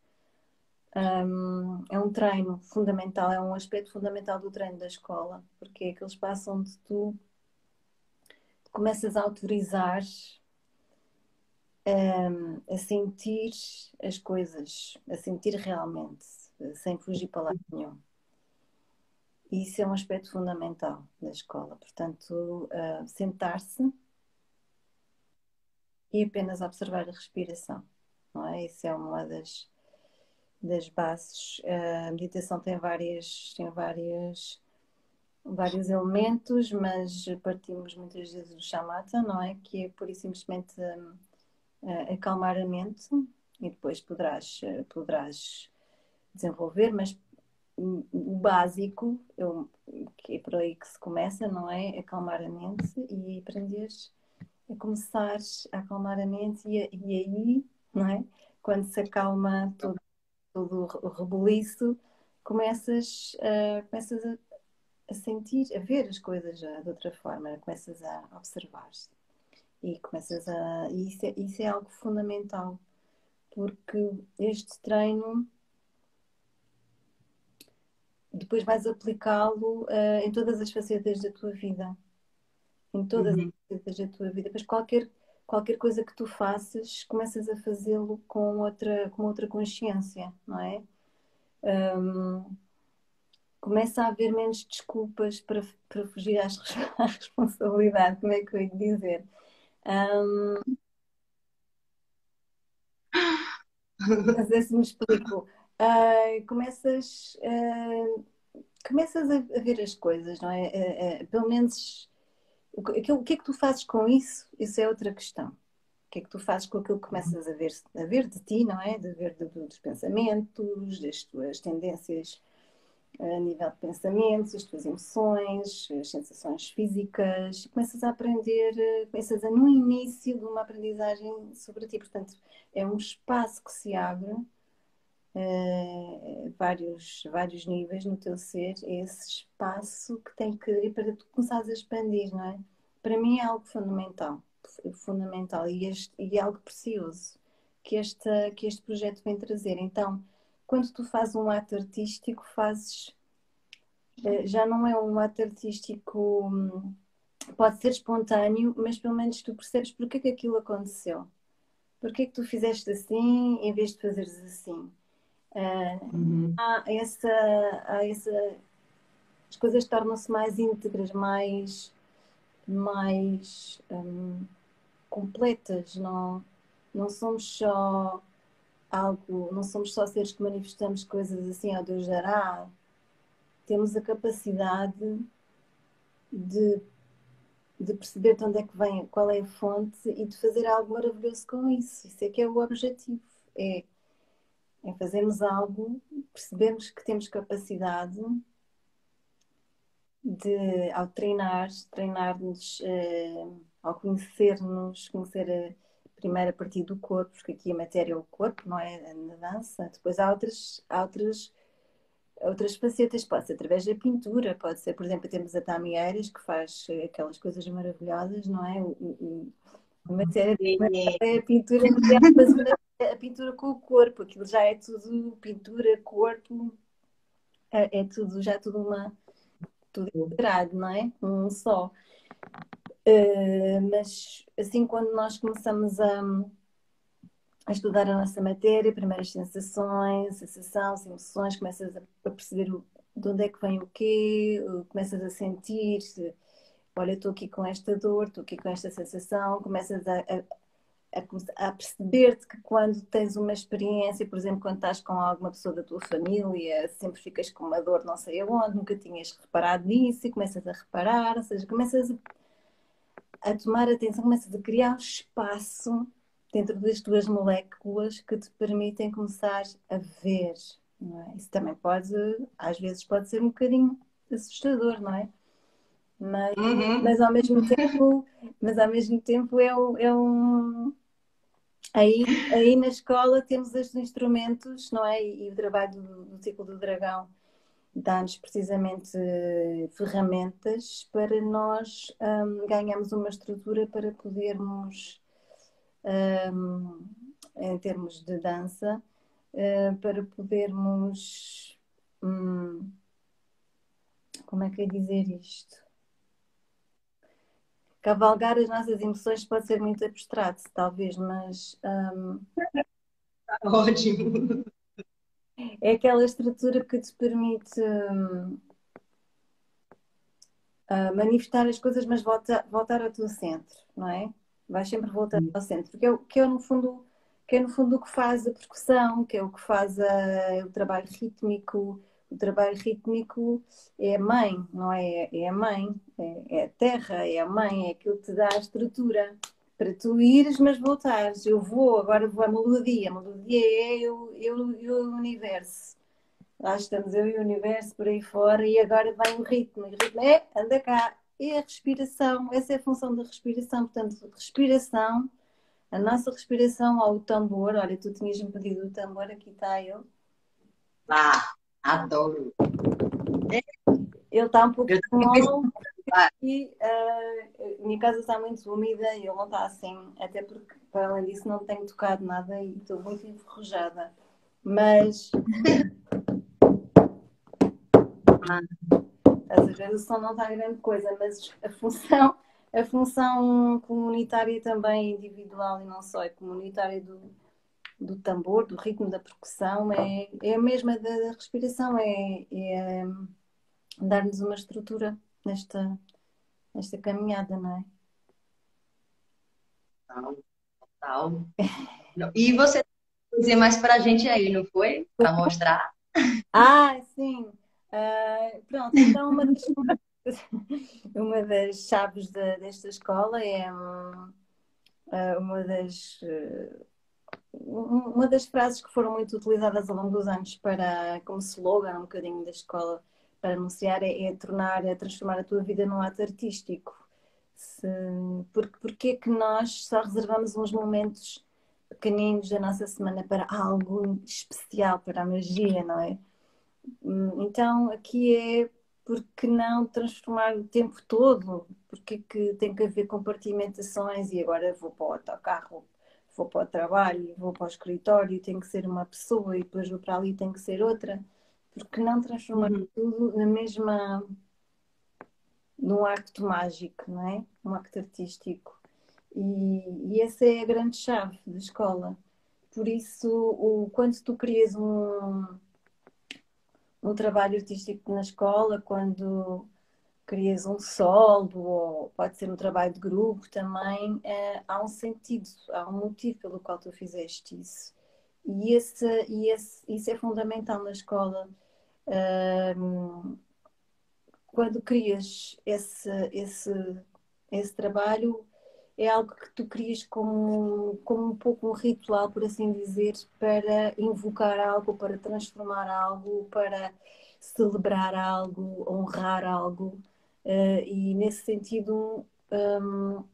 Um, é um treino fundamental, é um aspecto fundamental do treino da escola, porque é aquele espaço onde tu começas a autorizar a sentir as coisas, a sentir realmente, sem fugir para lado nenhum. E isso é um aspecto fundamental da escola. Portanto, uh, sentar-se e apenas observar a respiração. Não é? Isso é uma das, das bases. A meditação tem várias, tem várias, vários elementos, mas partimos muitas vezes do shamatha, não é? Que é pura e simplesmente uh, acalmar a mente e depois poderás, uh, poderás desenvolver, mas o básico, eu, que é por aí que se começa, não é? Acalmar a mente e aprenderes a começar a acalmar a mente e, e aí, não é? Quando se acalma todo, todo o rebuliço, começas, uh, começas a, a, sentir, a ver as coisas já de outra forma, começas a observar-se e começas a. E isso é, isso é algo fundamental, porque este treino depois vais aplicá-lo uh, em todas as facetas da tua vida. Em todas uhum. as facetas da tua vida. Depois qualquer, qualquer coisa que tu faças, começas a fazê-lo com outra, com outra consciência, não é? Um, começa a haver menos desculpas para, para fugir às, à responsabilidade, como é que eu ia dizer? Um, não sei se me explico uh, começas, uh, começas a, ver as coisas, não é? Uh, pelo menos o que, o que é que tu fazes com isso? Isso é outra questão. O que é que tu fazes com aquilo que começas a ver, a ver de ti, não é? De ver de, dos pensamentos, das tuas tendências a nível de pensamentos, as tuas emoções, as sensações físicas, começas a aprender, eh, começas a no início de uma aprendizagem sobre ti. Portanto, é um espaço que se abre, uh, vários, vários níveis no teu ser, é esse espaço que tem que ir para tu começares a expandir, não é? Para mim é algo fundamental, fundamental e, este, e é algo precioso que, esta, que este projeto vem trazer. Então, quando tu fazes um ato artístico, fazes. Eh, já não é um ato artístico, hum, pode ser espontâneo, mas pelo menos tu percebes porque é que aquilo aconteceu. Porque é que tu fizeste assim em vez de fazeres assim? Uh, uhum. há, essa, há essa. As coisas tornam-se mais íntegras, mais. mais um, completas, não, não somos só algo, não somos só seres que manifestamos coisas assim ao Deus dará. Temos a capacidade de, de perceber de onde é que vem, qual é a fonte e de fazer algo maravilhoso com isso. Isso é que é o objetivo. É, é fazermos algo, percebermos que temos capacidade de, ao treinar, treinar-nos, eh, ao conhecer-nos, conhecer a primeiro a partir do corpo, porque aqui a matéria é o corpo, não é na dança. Depois há outras, há outras, outras facetas, pode ser através da pintura, pode ser, por exemplo, temos a Tami Eiras, que faz aquelas coisas maravilhosas, não é? O, o, a matéria é a pintura, a pintura com o corpo, aquilo já é tudo pintura, corpo, é, é tudo, já tudo uma tudo integrado, não é? Um só. Uh, mas assim, quando nós começamos a, a, estudar a nossa matéria, primeiras sensações, sensações, emoções, começas a, a perceber o, de onde é que vem o quê, começas a sentir, -se, olha, estou aqui com esta dor, estou aqui com esta sensação, começas a, a, a perceber-te que quando tens uma experiência, por exemplo, quando estás com alguma pessoa da tua família, sempre ficas com uma dor não sei aonde, nunca tinhas reparado nisso e começas a reparar, ou seja, começas a a tomar atenção, começas a criar um espaço dentro das tuas moléculas que te permitem começar a ver. É? Isso também pode, às vezes, pode ser um bocadinho assustador, não é? Mas, uhum. mas ao mesmo tempo, mas ao mesmo tempo é, um, é um aí, aí na escola temos estes instrumentos, não é? E, e o trabalho do, do ciclo do dragão dá-nos precisamente ferramentas para nós um, ganharmos uma estrutura para podermos, um, em termos de dança, uh, para podermos. Um, como é que é dizer isto? Cavalgar as nossas emoções pode ser muito abstrato, talvez, mas. Um... Ótimo! É aquela estrutura que te permite uh, manifestar as coisas, mas volta, voltar ao teu centro, não é? Vais sempre voltar ao centro, que é, que é no fundo que é no fundo o que faz a percussão, que é o que faz a, o trabalho rítmico. O trabalho rítmico é a mãe, não é? É a mãe, é, é a terra, é a mãe, é aquilo que te dá a estrutura para tu ires, mas voltares. Eu vou, agora vou à melodia. A melodia é eu, eu e o universo. Lá estamos eu e o universo por aí fora e agora vem o ritmo. E o ritmo é, anda cá. É a respiração, essa é a função da respiração. Portanto, respiração, a nossa respiração ao tambor. Olha, tu tinhas-me pedido o tambor, aqui está ele. Ah, adoro. Ele está um pouco longo e uh, minha casa está muito úmida e ele não está assim, até porque, para além disso, não tenho tocado nada e estou muito enferrujada. Mas. Às vezes o som não está grande coisa, mas a função, a função comunitária também individual e não só, é comunitária do, do tambor, do ritmo da percussão, é, é a mesma da respiração, é, é dar-nos uma estrutura nesta, nesta caminhada, não é? Total, total. E você dizer mais para a gente aí, não foi? Para mostrar. Ah, sim. Uh, pronto, então uma das, uma das chaves de, desta escola é uh, uma das uh, uma das frases que foram muito utilizadas ao longo dos anos para como slogan um bocadinho da escola para anunciar é, é tornar, é transformar a tua vida num ato artístico. Se, porque, porque é que nós só reservamos uns momentos pequeninos da nossa semana para algo especial, para a magia, não é? Hum, então aqui é porque não transformar o tempo todo? Porque que tem que haver compartimentações e agora vou para o autocarro, vou para o trabalho, vou para o escritório, tem que ser uma pessoa e depois vou para ali tem que ser outra? Porque não transformar uhum. tudo na mesma num acto mágico, não é? Um acto artístico. E, e essa é a grande chave da escola. Por isso, o, quando tu crias um, um trabalho artístico na escola, quando crias um solo, ou pode ser um trabalho de grupo também, é, há um sentido, há um motivo pelo qual tu fizeste isso. E, esse, e esse, isso é fundamental na escola. Quando crias esse, esse, esse trabalho, é algo que tu crias como, como um pouco um ritual, por assim dizer, para invocar algo, para transformar algo, para celebrar algo, honrar algo. Uh, e nesse sentido, um,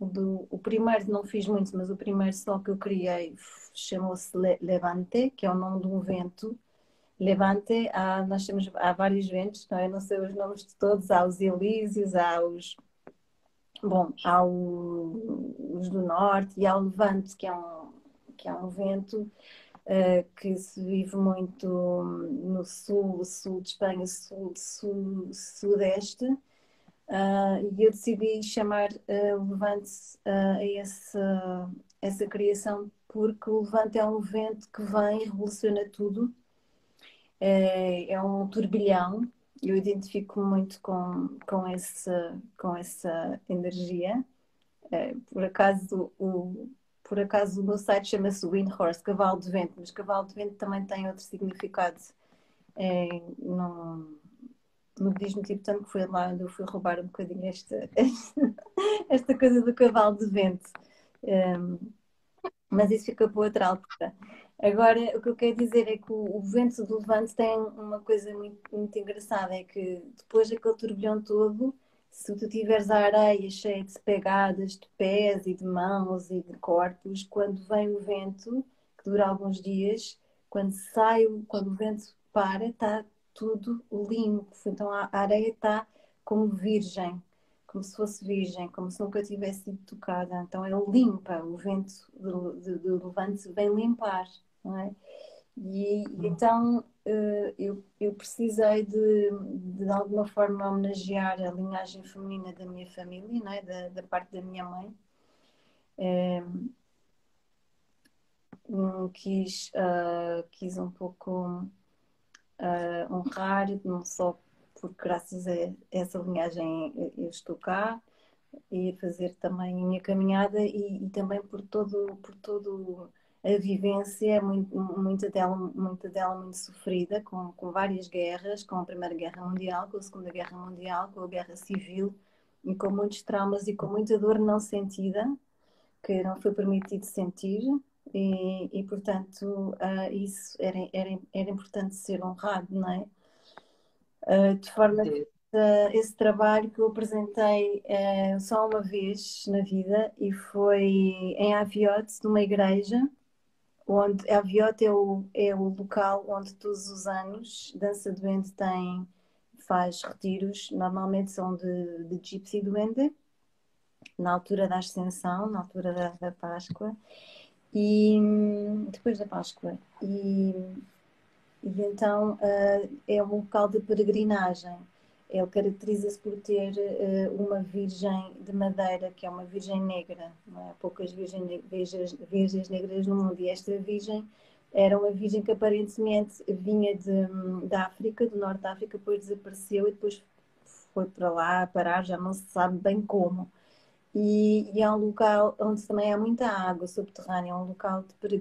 do, o primeiro não fiz muito, mas o primeiro só que eu criei chamou-se Levante, que é o nome de um vento. Levante, nós temos há vários ventos, não, é? não sei os nomes de todos, há os Elísios, há os Bom, há o, os do norte e há o levante, que é um, que é um vento uh, que se vive muito no sul, sul de Espanha, sul, sul sudeste. Uh, e eu decidi chamar uh, levante a essa, essa criação porque o levante é um vento que vem e revoluciona tudo. É, é um turbilhão eu identifico muito com, com, esse, com essa energia. É, por acaso o, por acaso o meu site chama-se Windhorse, cavalo de vento, mas cavalo de vento também tem outro significado é, no, no budismo tibetano, que foi lá onde eu fui roubar um bocadinho esta, esta coisa do cavalo de vento. É, mas isso fica para outra altura. Agora, o que eu quero dizer é que o, o vento do levante tem uma coisa muito, muito engraçada, é que depois daquele turbilhão todo, se tu tiveres a areia cheia de pegadas de pés e de mãos e de corpos, quando vem o vento, que dura alguns dias, quando sai, quando o vento para, está tudo limpo. Então a areia está como virgem, como se fosse virgem, como se nunca tivesse sido tocada. Então é limpa, o vento do, do, do levante vem limpar não é? E então eh, eu, eu precisei de, de, de alguma forma homenagear a linhagem feminina da minha família, não é? da, da parte da minha mãe. É, quis, uh, quis um pouco uh, honrar, não só porque graças a essa linhagem eu estou cá e fazer também a minha caminhada e, e também por todo, por todo a vivência é muito, muita, dela, muita dela muito sofrida, com, com várias guerras, com a Primeira Guerra Mundial, com a Segunda Guerra Mundial, com a Guerra Civil, e com muitos traumas e com muita dor não sentida, que não foi permitido sentir, e, e portanto uh, isso era, era, era importante ser honrado, não é? Uh, de forma que uh, esse trabalho que eu apresentei só uma vez na vida e foi em Aviote, numa igreja, onde a Viota é o, é o local onde todos os anos Dança Duende tem, faz retiros, normalmente são de, de Gypsy Duende, na altura da Ascensão, na altura da, da Páscoa, e depois da Páscoa. E, e então uh, é um local de peregrinagem. Ele caracteriza-se por ter uh, uma virgem de madeira, que é uma virgem negra. Não é? Há poucas virgens, virgens, virgens negras no mundo. E esta virgem era uma virgem que aparentemente vinha de, da África, do Norte da África, depois desapareceu e depois foi para lá parar, já não se sabe bem como. E, e, é um local onde também há muita água subterrânea, é um local de,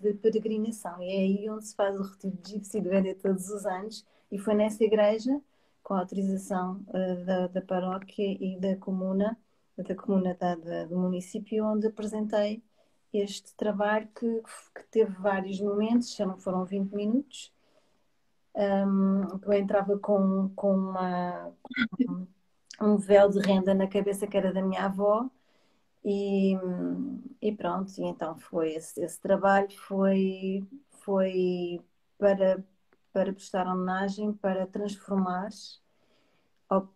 de peregrinação. E é aí onde se faz o retiro de Gypsy Duende todos os anos. E foi nessa igreja com a autorização uh, da, da, paróquia e da comuna, da comuna da, da, do município, onde apresentei este trabalho que, que teve vários momentos, já não foram 20 minutos, um, eu entrava com, com uma, um véu de renda na cabeça que era da minha avó e, e pronto, e então foi esse, esse trabalho foi, foi para, para prestar homenagem, para transformar, ou,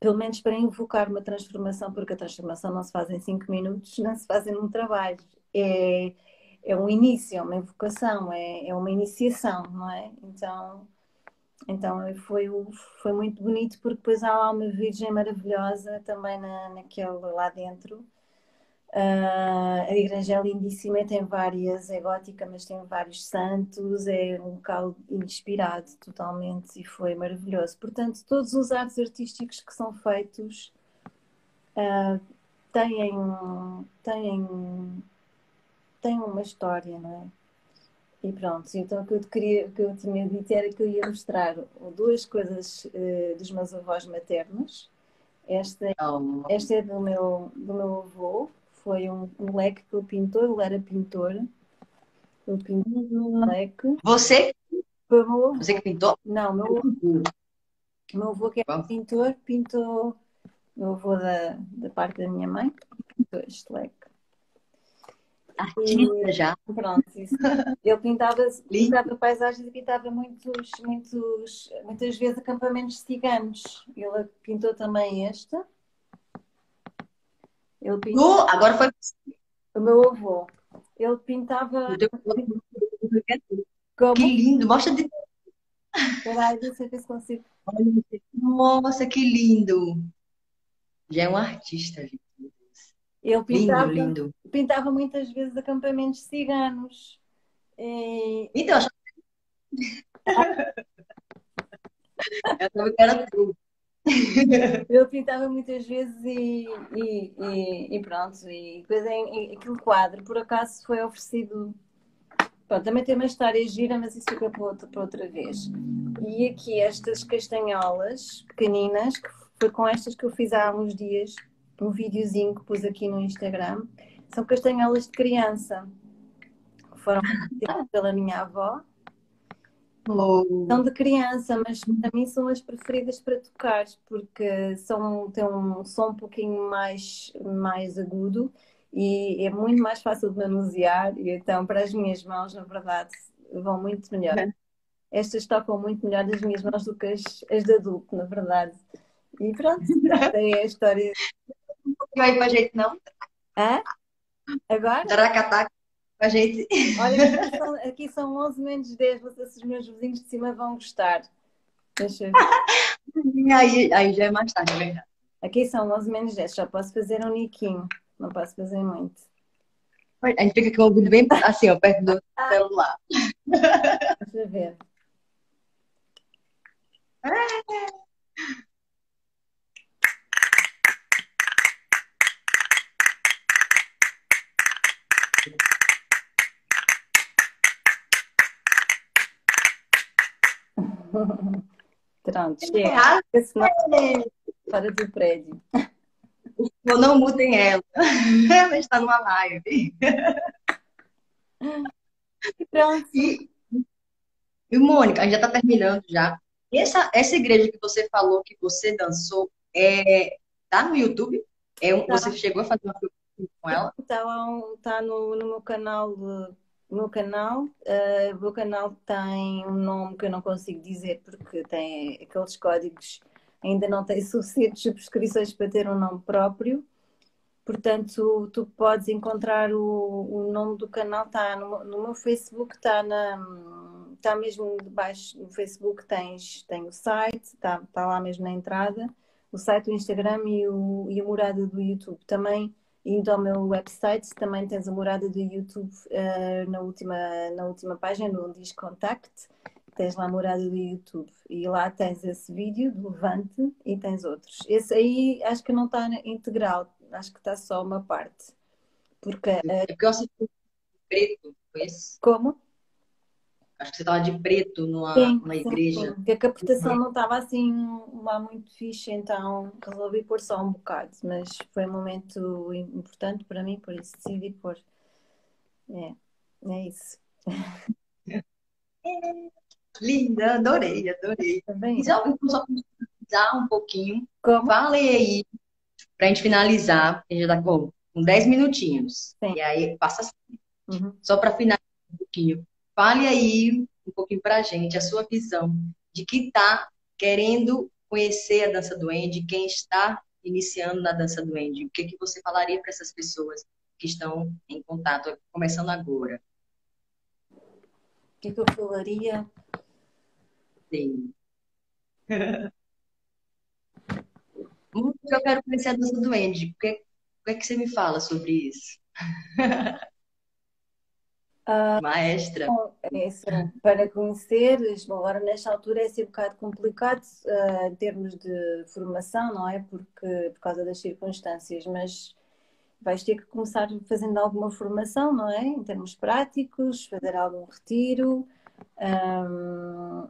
pelo menos para invocar uma transformação, porque a transformação não se faz em cinco minutos, não se faz em um trabalho. É, é um início, é uma invocação, é, é uma iniciação, não é? Então, então foi, foi muito bonito porque depois há lá uma virgem maravilhosa também na, naquele lá dentro. Uh, a igreja é lindíssima, tem várias, é gótica, mas tem vários santos, é um local inspirado totalmente e foi maravilhoso. Portanto, todos os artes artísticos que são feitos uh, têm, têm tem uma história, não é? E pronto, então o que eu, queria, o que eu tinha dito era que eu ia mostrar duas coisas uh, dos meus avós maternos. Esta, oh. esta é do meu, do meu avô, foi um, um leque que ele pintou, ele era pintor. Ele pintou um leque. Você? Meu. Você que pintou? Não, meu avô. Meu avô que era pintor, pintou. Meu avô da, da parte da minha mãe, pintou este leque artista já. Pronto, isso. Ele pintava, pintava paisagens e pintava muitos, muitos, muitas vezes acampamentos ciganos. Ele pintou também este. Ele pintou... Oh, agora foi o meu avô. Ele pintava. Como? Que lindo! Mostra de. Peraí, eu ver se consigo. Nossa, que lindo! Já é um artista, gente. Ele pintava, lindo, lindo. pintava muitas vezes acampamentos ciganos. E... Então, eu também quero tudo. Ele pintava muitas vezes e, e, e, e pronto. E depois em, aquele quadro, por acaso, foi oferecido. Pronto, também tem uma história gira, mas isso fica para outra, para outra vez. E aqui estas castanholas pequeninas, que foi com estas que eu fiz há uns dias, um videozinho que pus aqui no Instagram. São castanholas de criança, que foram pela minha avó. Oh. São de criança, mas para mim são as preferidas para tocar, porque são, têm um som um pouquinho mais, mais agudo e é muito mais fácil de manusear. E então, para as minhas mãos, na verdade, vão muito melhor. Estas tocam muito melhor das minhas mãos do que as, as de adulto, na verdade. E pronto, é a história vai aí pra gente, não? É? Agora? Taracataca pra gente. Olha, aqui são, aqui são 11 menos 10. Não sei se os meus vizinhos de cima vão gostar. Deixa eu ver. aí, aí já é mais tarde, é verdade. Aqui são 11 menos 10. Já posso fazer um niquinho. Não posso fazer muito. A gente fica com o ouvido bem assim, ó, perto do celular. Deixa eu ver. Pronto, chega. Senão, fora do prédio. Ou não mutem ela. Ela está numa live. Pronto. E, e Mônica, a gente já está terminando já. Essa, essa igreja que você falou que você dançou, é, tá no YouTube? É um, tá. Você chegou a fazer uma com ela? Está tá no, no meu canal o meu canal. Uh, o meu canal tem um nome que eu não consigo dizer porque tem aqueles códigos, ainda não tem suficientes subscrições para ter um nome próprio. Portanto, tu podes encontrar o, o nome do canal, está no, no, meu Facebook, está tá mesmo debaixo no Facebook, tens, tem o site, está tá lá mesmo na entrada, o site, o Instagram e, o, e a morada do YouTube. Também Indo ao meu website, também tens a morada do YouTube uh, na, última, na última página, onde diz Contact. Tens lá a morada do YouTube. E lá tens esse vídeo do Levante e tens outros. Esse aí acho que não está integral, acho que está só uma parte. Porque. Uh, é porque eu assisti preto, esse? Como? Acho que você estava de preto numa, sim, numa igreja. Sim, Porque a captação uhum. não estava assim lá muito fixe, então resolvi pôr só um bocado. Mas foi um momento importante para mim, por isso decidi pôr. É, é isso. Linda, adorei, adorei. Também. Só, só finalizar um pouquinho. Como? Aí, pra gente finalizar, a gente já tá com, com 10 minutinhos. Sim. E aí passa assim. Uhum. Só para finalizar um pouquinho. Fale aí um pouquinho pra gente a sua visão de quem está querendo conhecer a dança do Andy, quem está iniciando na dança do Andy. O que, que você falaria para essas pessoas que estão em contato, começando agora? O que que eu falaria? Sim. Que eu quero conhecer a dança do Andy. O que, o que é que você me fala sobre isso? Maestra. É para conheceres, agora nesta altura é assim um bocado complicado uh, em termos de formação, não é? Porque, por causa das circunstâncias, mas vais ter que começar fazendo alguma formação, não é? Em termos práticos, fazer algum retiro. Um,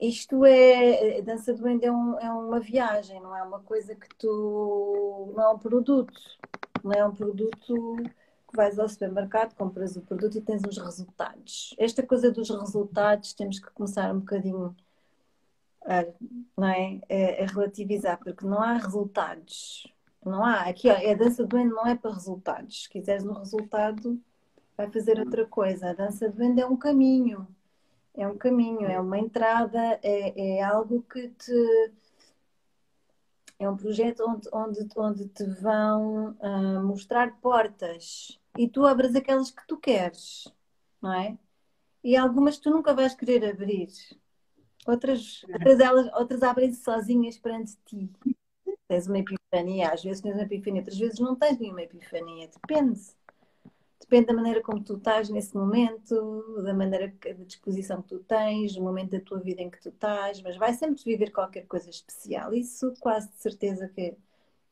isto é, dança do Ende é, um, é uma viagem, não é uma coisa que tu, não é um produto, não é um produto vais ao supermercado, compras o produto e tens os resultados. Esta coisa dos resultados temos que começar um bocadinho a, não é? a, a relativizar, porque não há resultados. Não há. Aqui, ó, a dança do não é para resultados. Se quiseres um resultado, vai fazer outra coisa. A dança do é um caminho. É um caminho, é uma entrada, é, é algo que te é um projeto onde, onde, onde te vão uh, mostrar portas e tu abres aquelas que tu queres, não é? E algumas tu nunca vais querer abrir. Outras, outras, elas, outras abrem-se sozinhas perante ti. Tens uma epifania, às vezes tens uma epifania, outras vezes não tens nenhuma epifania. Depende. Depende da maneira como tu estás nesse momento, da maneira da disposição que tu tens, do momento da tua vida em que tu estás, mas vai sempre viver qualquer coisa especial. Isso quase de certeza que,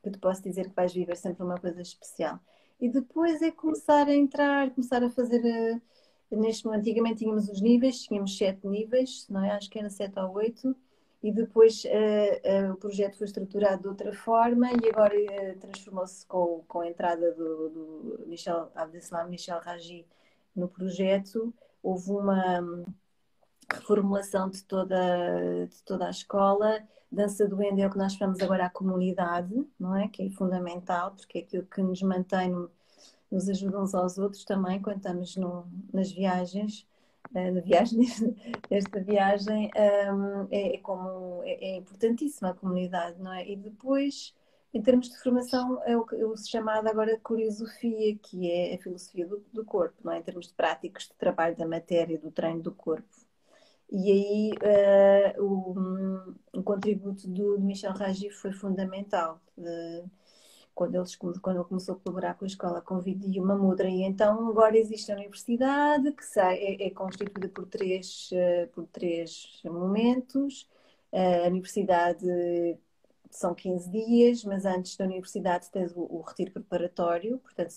que te posso dizer que vais viver sempre uma coisa especial. E depois é começar a entrar, começar a fazer. Uh, neste antigamente tínhamos os níveis, tínhamos sete níveis, não é? Acho que era sete ou oito. E depois uh, uh, o projeto foi estruturado de outra forma e agora transformou-se com, com a entrada do, do Michel Abdeslam Michel Raji no projeto. Houve uma reformulação de toda, de toda a escola Dança do é o que nós chamamos agora a comunidade, não é? Que é fundamental, porque é aquilo que nos mantém, nos ajuda uns aos outros também, quando estamos no, nas viagens. Uh, na viagem, esta viagem um, é, é, como é, é, importantíssima a comunidade, não é? E depois, em termos de formação, é o, é o chamado agora curiosofia, que é a filosofia do, do corpo, não é? Em termos de práticos de trabalho da matéria, do treino do corpo. E aí uh, o, o, contributo do, Michel Ragi foi fundamental. Uh, quando, eles, quando ele começou a colaborar com a escola com vídeo uma mudra. E então agora existe a universidade que é, é constituída por três, uh, por três momentos. a universidade são 15 dias, mas antes da universidade tens o, o retiro preparatório, portanto,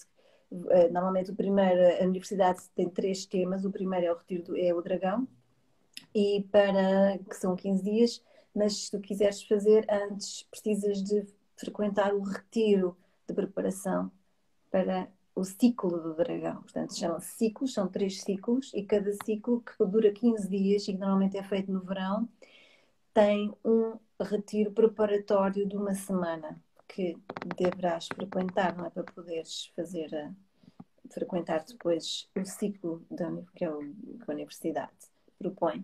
normalmente o primeiro, a universidade tem três temas, o primeiro é o retiro do, é o dragão, e para que são 15 dias, mas se tu quiseres fazer antes, precisas de frequentar o retiro de preparação para o ciclo do dragão. Portanto, chama-se ciclos, são três ciclos, e cada ciclo, que dura 15 dias e que normalmente é feito no verão, tem um retiro preparatório de uma semana que deverás frequentar, não é? Para poderes fazer a, frequentar depois o ciclo da, que, é o, que a universidade propõe.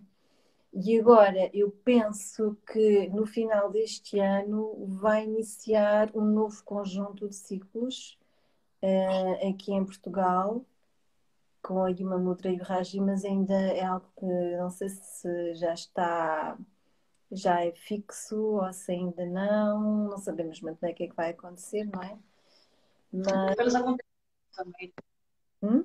E agora eu penso que no final deste ano vai iniciar um novo conjunto de ciclos uh, aqui em Portugal, com a Yuma Mudra e o Raji, mas ainda é algo que não sei se já está, já é fixo ou se ainda não, não sabemos muito bem o que é que vai acontecer, não é? Mas... Pelos acontecimentos também. Hum?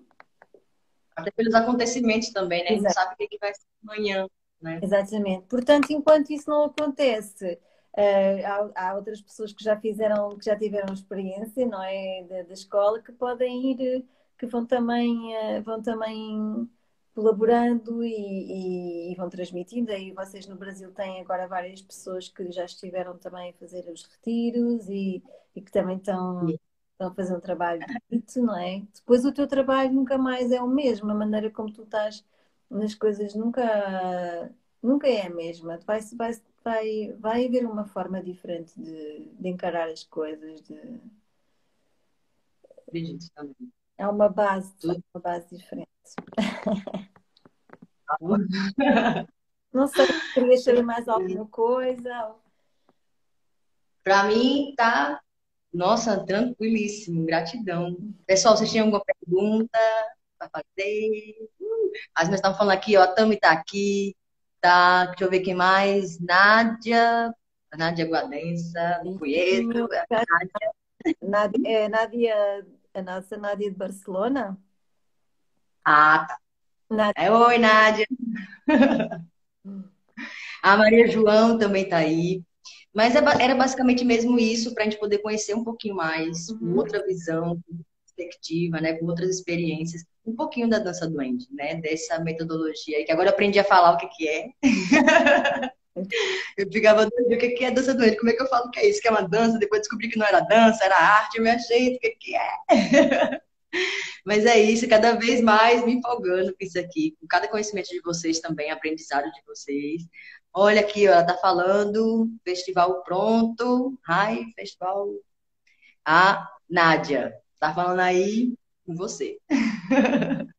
Até pelos acontecimentos também, né? Exato. A gente sabe o que, é que vai ser amanhã. É? Exatamente. Portanto, enquanto isso não acontece, uh, há, há, outras pessoas que já fizeram, que já tiveram experiência, não é, da, da escola, que podem ir, que vão também, uh, vão também colaborando e, e, e, vão transmitindo. Aí vocês no Brasil têm agora várias pessoas que já estiveram também a fazer os retiros e, e que também estão, estão a fazer um trabalho bonito, não é? Depois o teu trabalho nunca mais é o mesmo, a maneira como tu estás nas coisas nunca, nunca é a mesma. Vai, vai, vai, vai haver uma forma diferente de, de encarar as coisas. De... É uma base, uma base diferente. Não sei, queria saber mais alguma coisa? Para mim, tá, nossa, tranquilíssimo, gratidão. Pessoal, vocês tinham alguma pergunta para fazer? As meninas estavam falando aqui, ó, a Tami tá aqui, tá, deixa eu ver quem mais, Nádia, Nádia Guadensa, não conheço, Nádia. Nádia, é, Nádia, a nossa Nádia de Barcelona? Ah, tá. Nádia. É, oi, Nádia. a Maria João também tá aí. Mas é era basicamente mesmo isso para a gente poder conhecer um pouquinho mais, com uhum. outra visão, perspectiva, né, com outras experiências, um pouquinho da dança duende, né, dessa metodologia que agora eu aprendi a falar o que que é. eu ficava doido, o que que é dança duende? Como é que eu falo que é isso? Que é uma dança? Depois descobri que não era dança, era arte, eu me achei, o que que é? Mas é isso, cada vez mais me empolgando com isso aqui, com cada conhecimento de vocês também, aprendizado de vocês. Olha aqui, ela tá falando, festival pronto. Hi, festival. A Nádia, tá falando aí com você.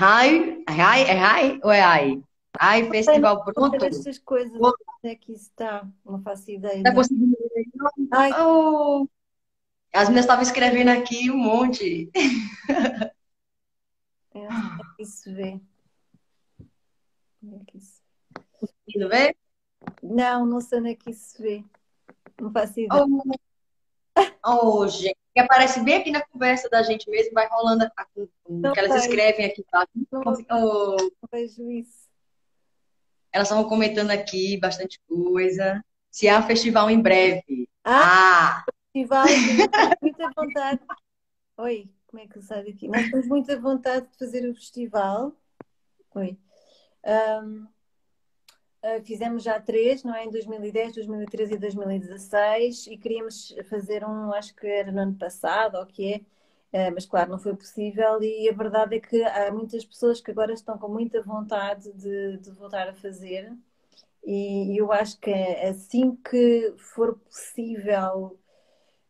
Hi, hi, é hi ou é hi? Hi, festival pronto. Essas coisas, é que está? Não faço ideia. Tá conseguindo ver? Ai. Oh. As meninas estavam escrevendo aqui um monte. É, é que se vê. É que se conseguindo ver? Não, não sei onde é que isso se vê. Não faço ideia. Oh, oh gente, que aparece bem aqui na conversa da gente mesmo, vai rolando a, a, que elas escrevem aqui. Tá? Oh. Elas estavam comentando aqui bastante coisa. Se há festival em breve. Ah! ah. Festival, muita vontade. Oi, como é que eu saio daqui? Nós temos muita vontade de fazer o festival. Oi. Um, fizemos já três, não é? Em 2010, 2013 e 2016 e queríamos fazer um, acho que era no ano passado, ou que é, uh, mas claro, não foi possível e a verdade é que há muitas pessoas que agora estão com muita vontade de, de voltar a fazer e eu acho que assim que for possível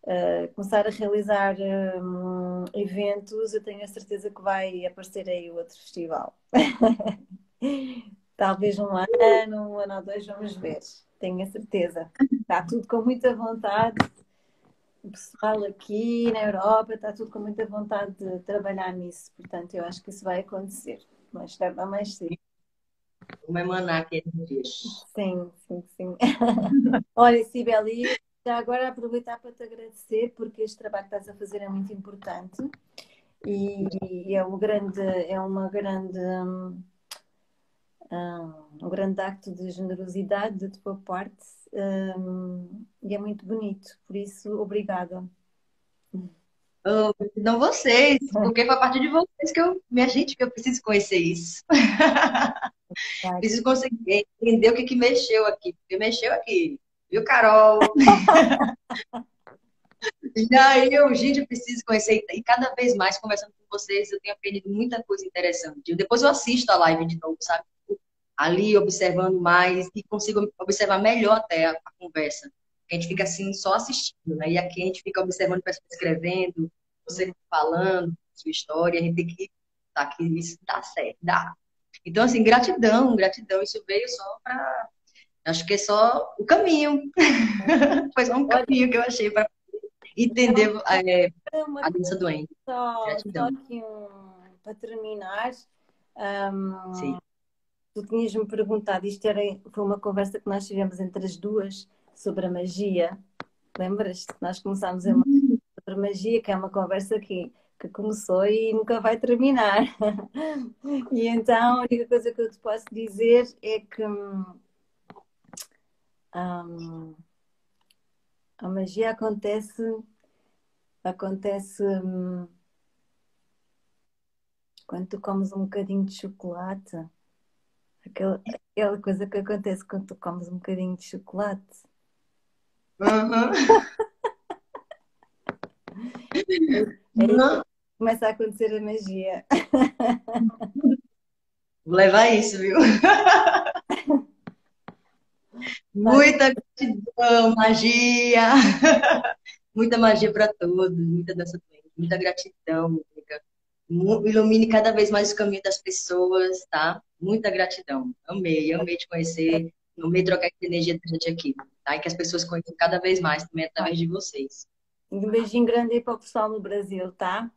uh, começar a realizar um, eventos, eu tenho a certeza que vai aparecer aí outro festival. talvez um ano, um ano ou dois, vamos ver. Tenho a certeza. Está tudo com muita vontade. O pessoal aqui na Europa está tudo com muita vontade de trabalhar nisso. Portanto, eu acho que isso vai acontecer. Mas tarde mais cedo. Vou emanar aqui dias. Sim, sim, sim. Olha, Sibeli, já agora aproveitar para te agradecer porque este trabalho que estás a fazer é muito importante e é, um grande, é uma grande hum, um grande acto de generosidade da tua parte um, e é muito bonito. Por isso, obrigada. Oh, não vocês, porque foi a partir de vocês que eu, minha gente, que eu preciso conhecer isso. preciso conseguir entender o que, que mexeu aqui, porque mexeu aqui, viu, Carol? aí eu, gente, eu preciso conhecer, e cada vez mais conversando com vocês, eu tenho aprendido muita coisa interessante. Depois eu assisto a live de novo, sabe? Ali observando mais e consigo observar melhor até a, a conversa. A gente fica assim só assistindo, né? E aqui a gente fica observando a pessoa escrevendo, você falando sua história, a gente tem que tá que isso dá certo, dá. Então assim, gratidão, gratidão, isso veio só para acho que é só o caminho. Foi só um caminho que eu achei para entender é, a dança doente. Só, só aqui um, para terminar, um, Sim tu tinhas-me perguntado, isto era, foi uma conversa que nós tivemos entre as duas sobre a magia. Lembras? Nós começámos a uhum. sobre magia, que é uma conversa que, que começou e nunca vai terminar. e então a única coisa que eu te posso dizer é que um, a magia acontece acontece um, quando tu comes um bocadinho de chocolate Aquela, aquela coisa que acontece quando tu comes um bocadinho de chocolate. Uhum. começa a acontecer a magia. Vou levar isso, viu? Muita gratidão, magia. Muita magia para todos, muita dança muita gratidão, Mônica. Ilumine cada vez mais o caminho das pessoas, tá? Muita gratidão. Amei, amei te conhecer, amei trocar essa energia da gente aqui, tá? E que as pessoas conheçam cada vez mais também através de vocês. Um beijinho grande aí para o pessoal no Brasil, tá?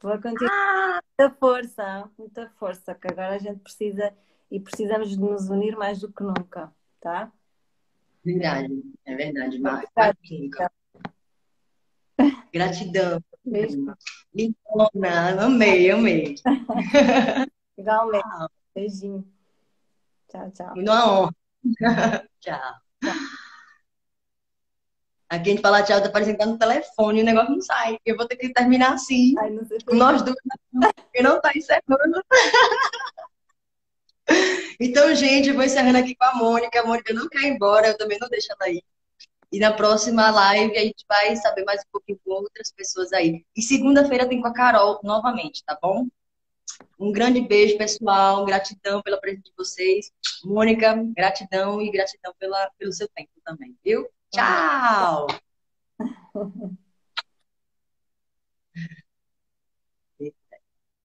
Vou continuar. Ah! Muita força, muita força, que agora a gente precisa e precisamos de nos unir mais do que nunca, tá? Verdade, é verdade. Marca, Gratidão. Beijo. Lindona, amei, amei. Igualmente. Beijinho. Tchau, tchau. Uma honra. tchau. tchau. Aqui a gente fala tchau, tá parecendo que tá no telefone, o negócio não sai. Eu vou ter que terminar assim. Ai, nós duas, que não tá encerrando. então, gente, eu vou encerrando aqui com a Mônica. A Mônica não quer ir embora, eu também não deixo ela ir. E na próxima live a gente vai saber mais um pouquinho com outras pessoas aí. E segunda-feira tem com a Carol novamente, tá bom? Um grande beijo, pessoal. Gratidão pela presença de vocês. Mônica, gratidão e gratidão pela, pelo seu tempo também, viu? Tchau!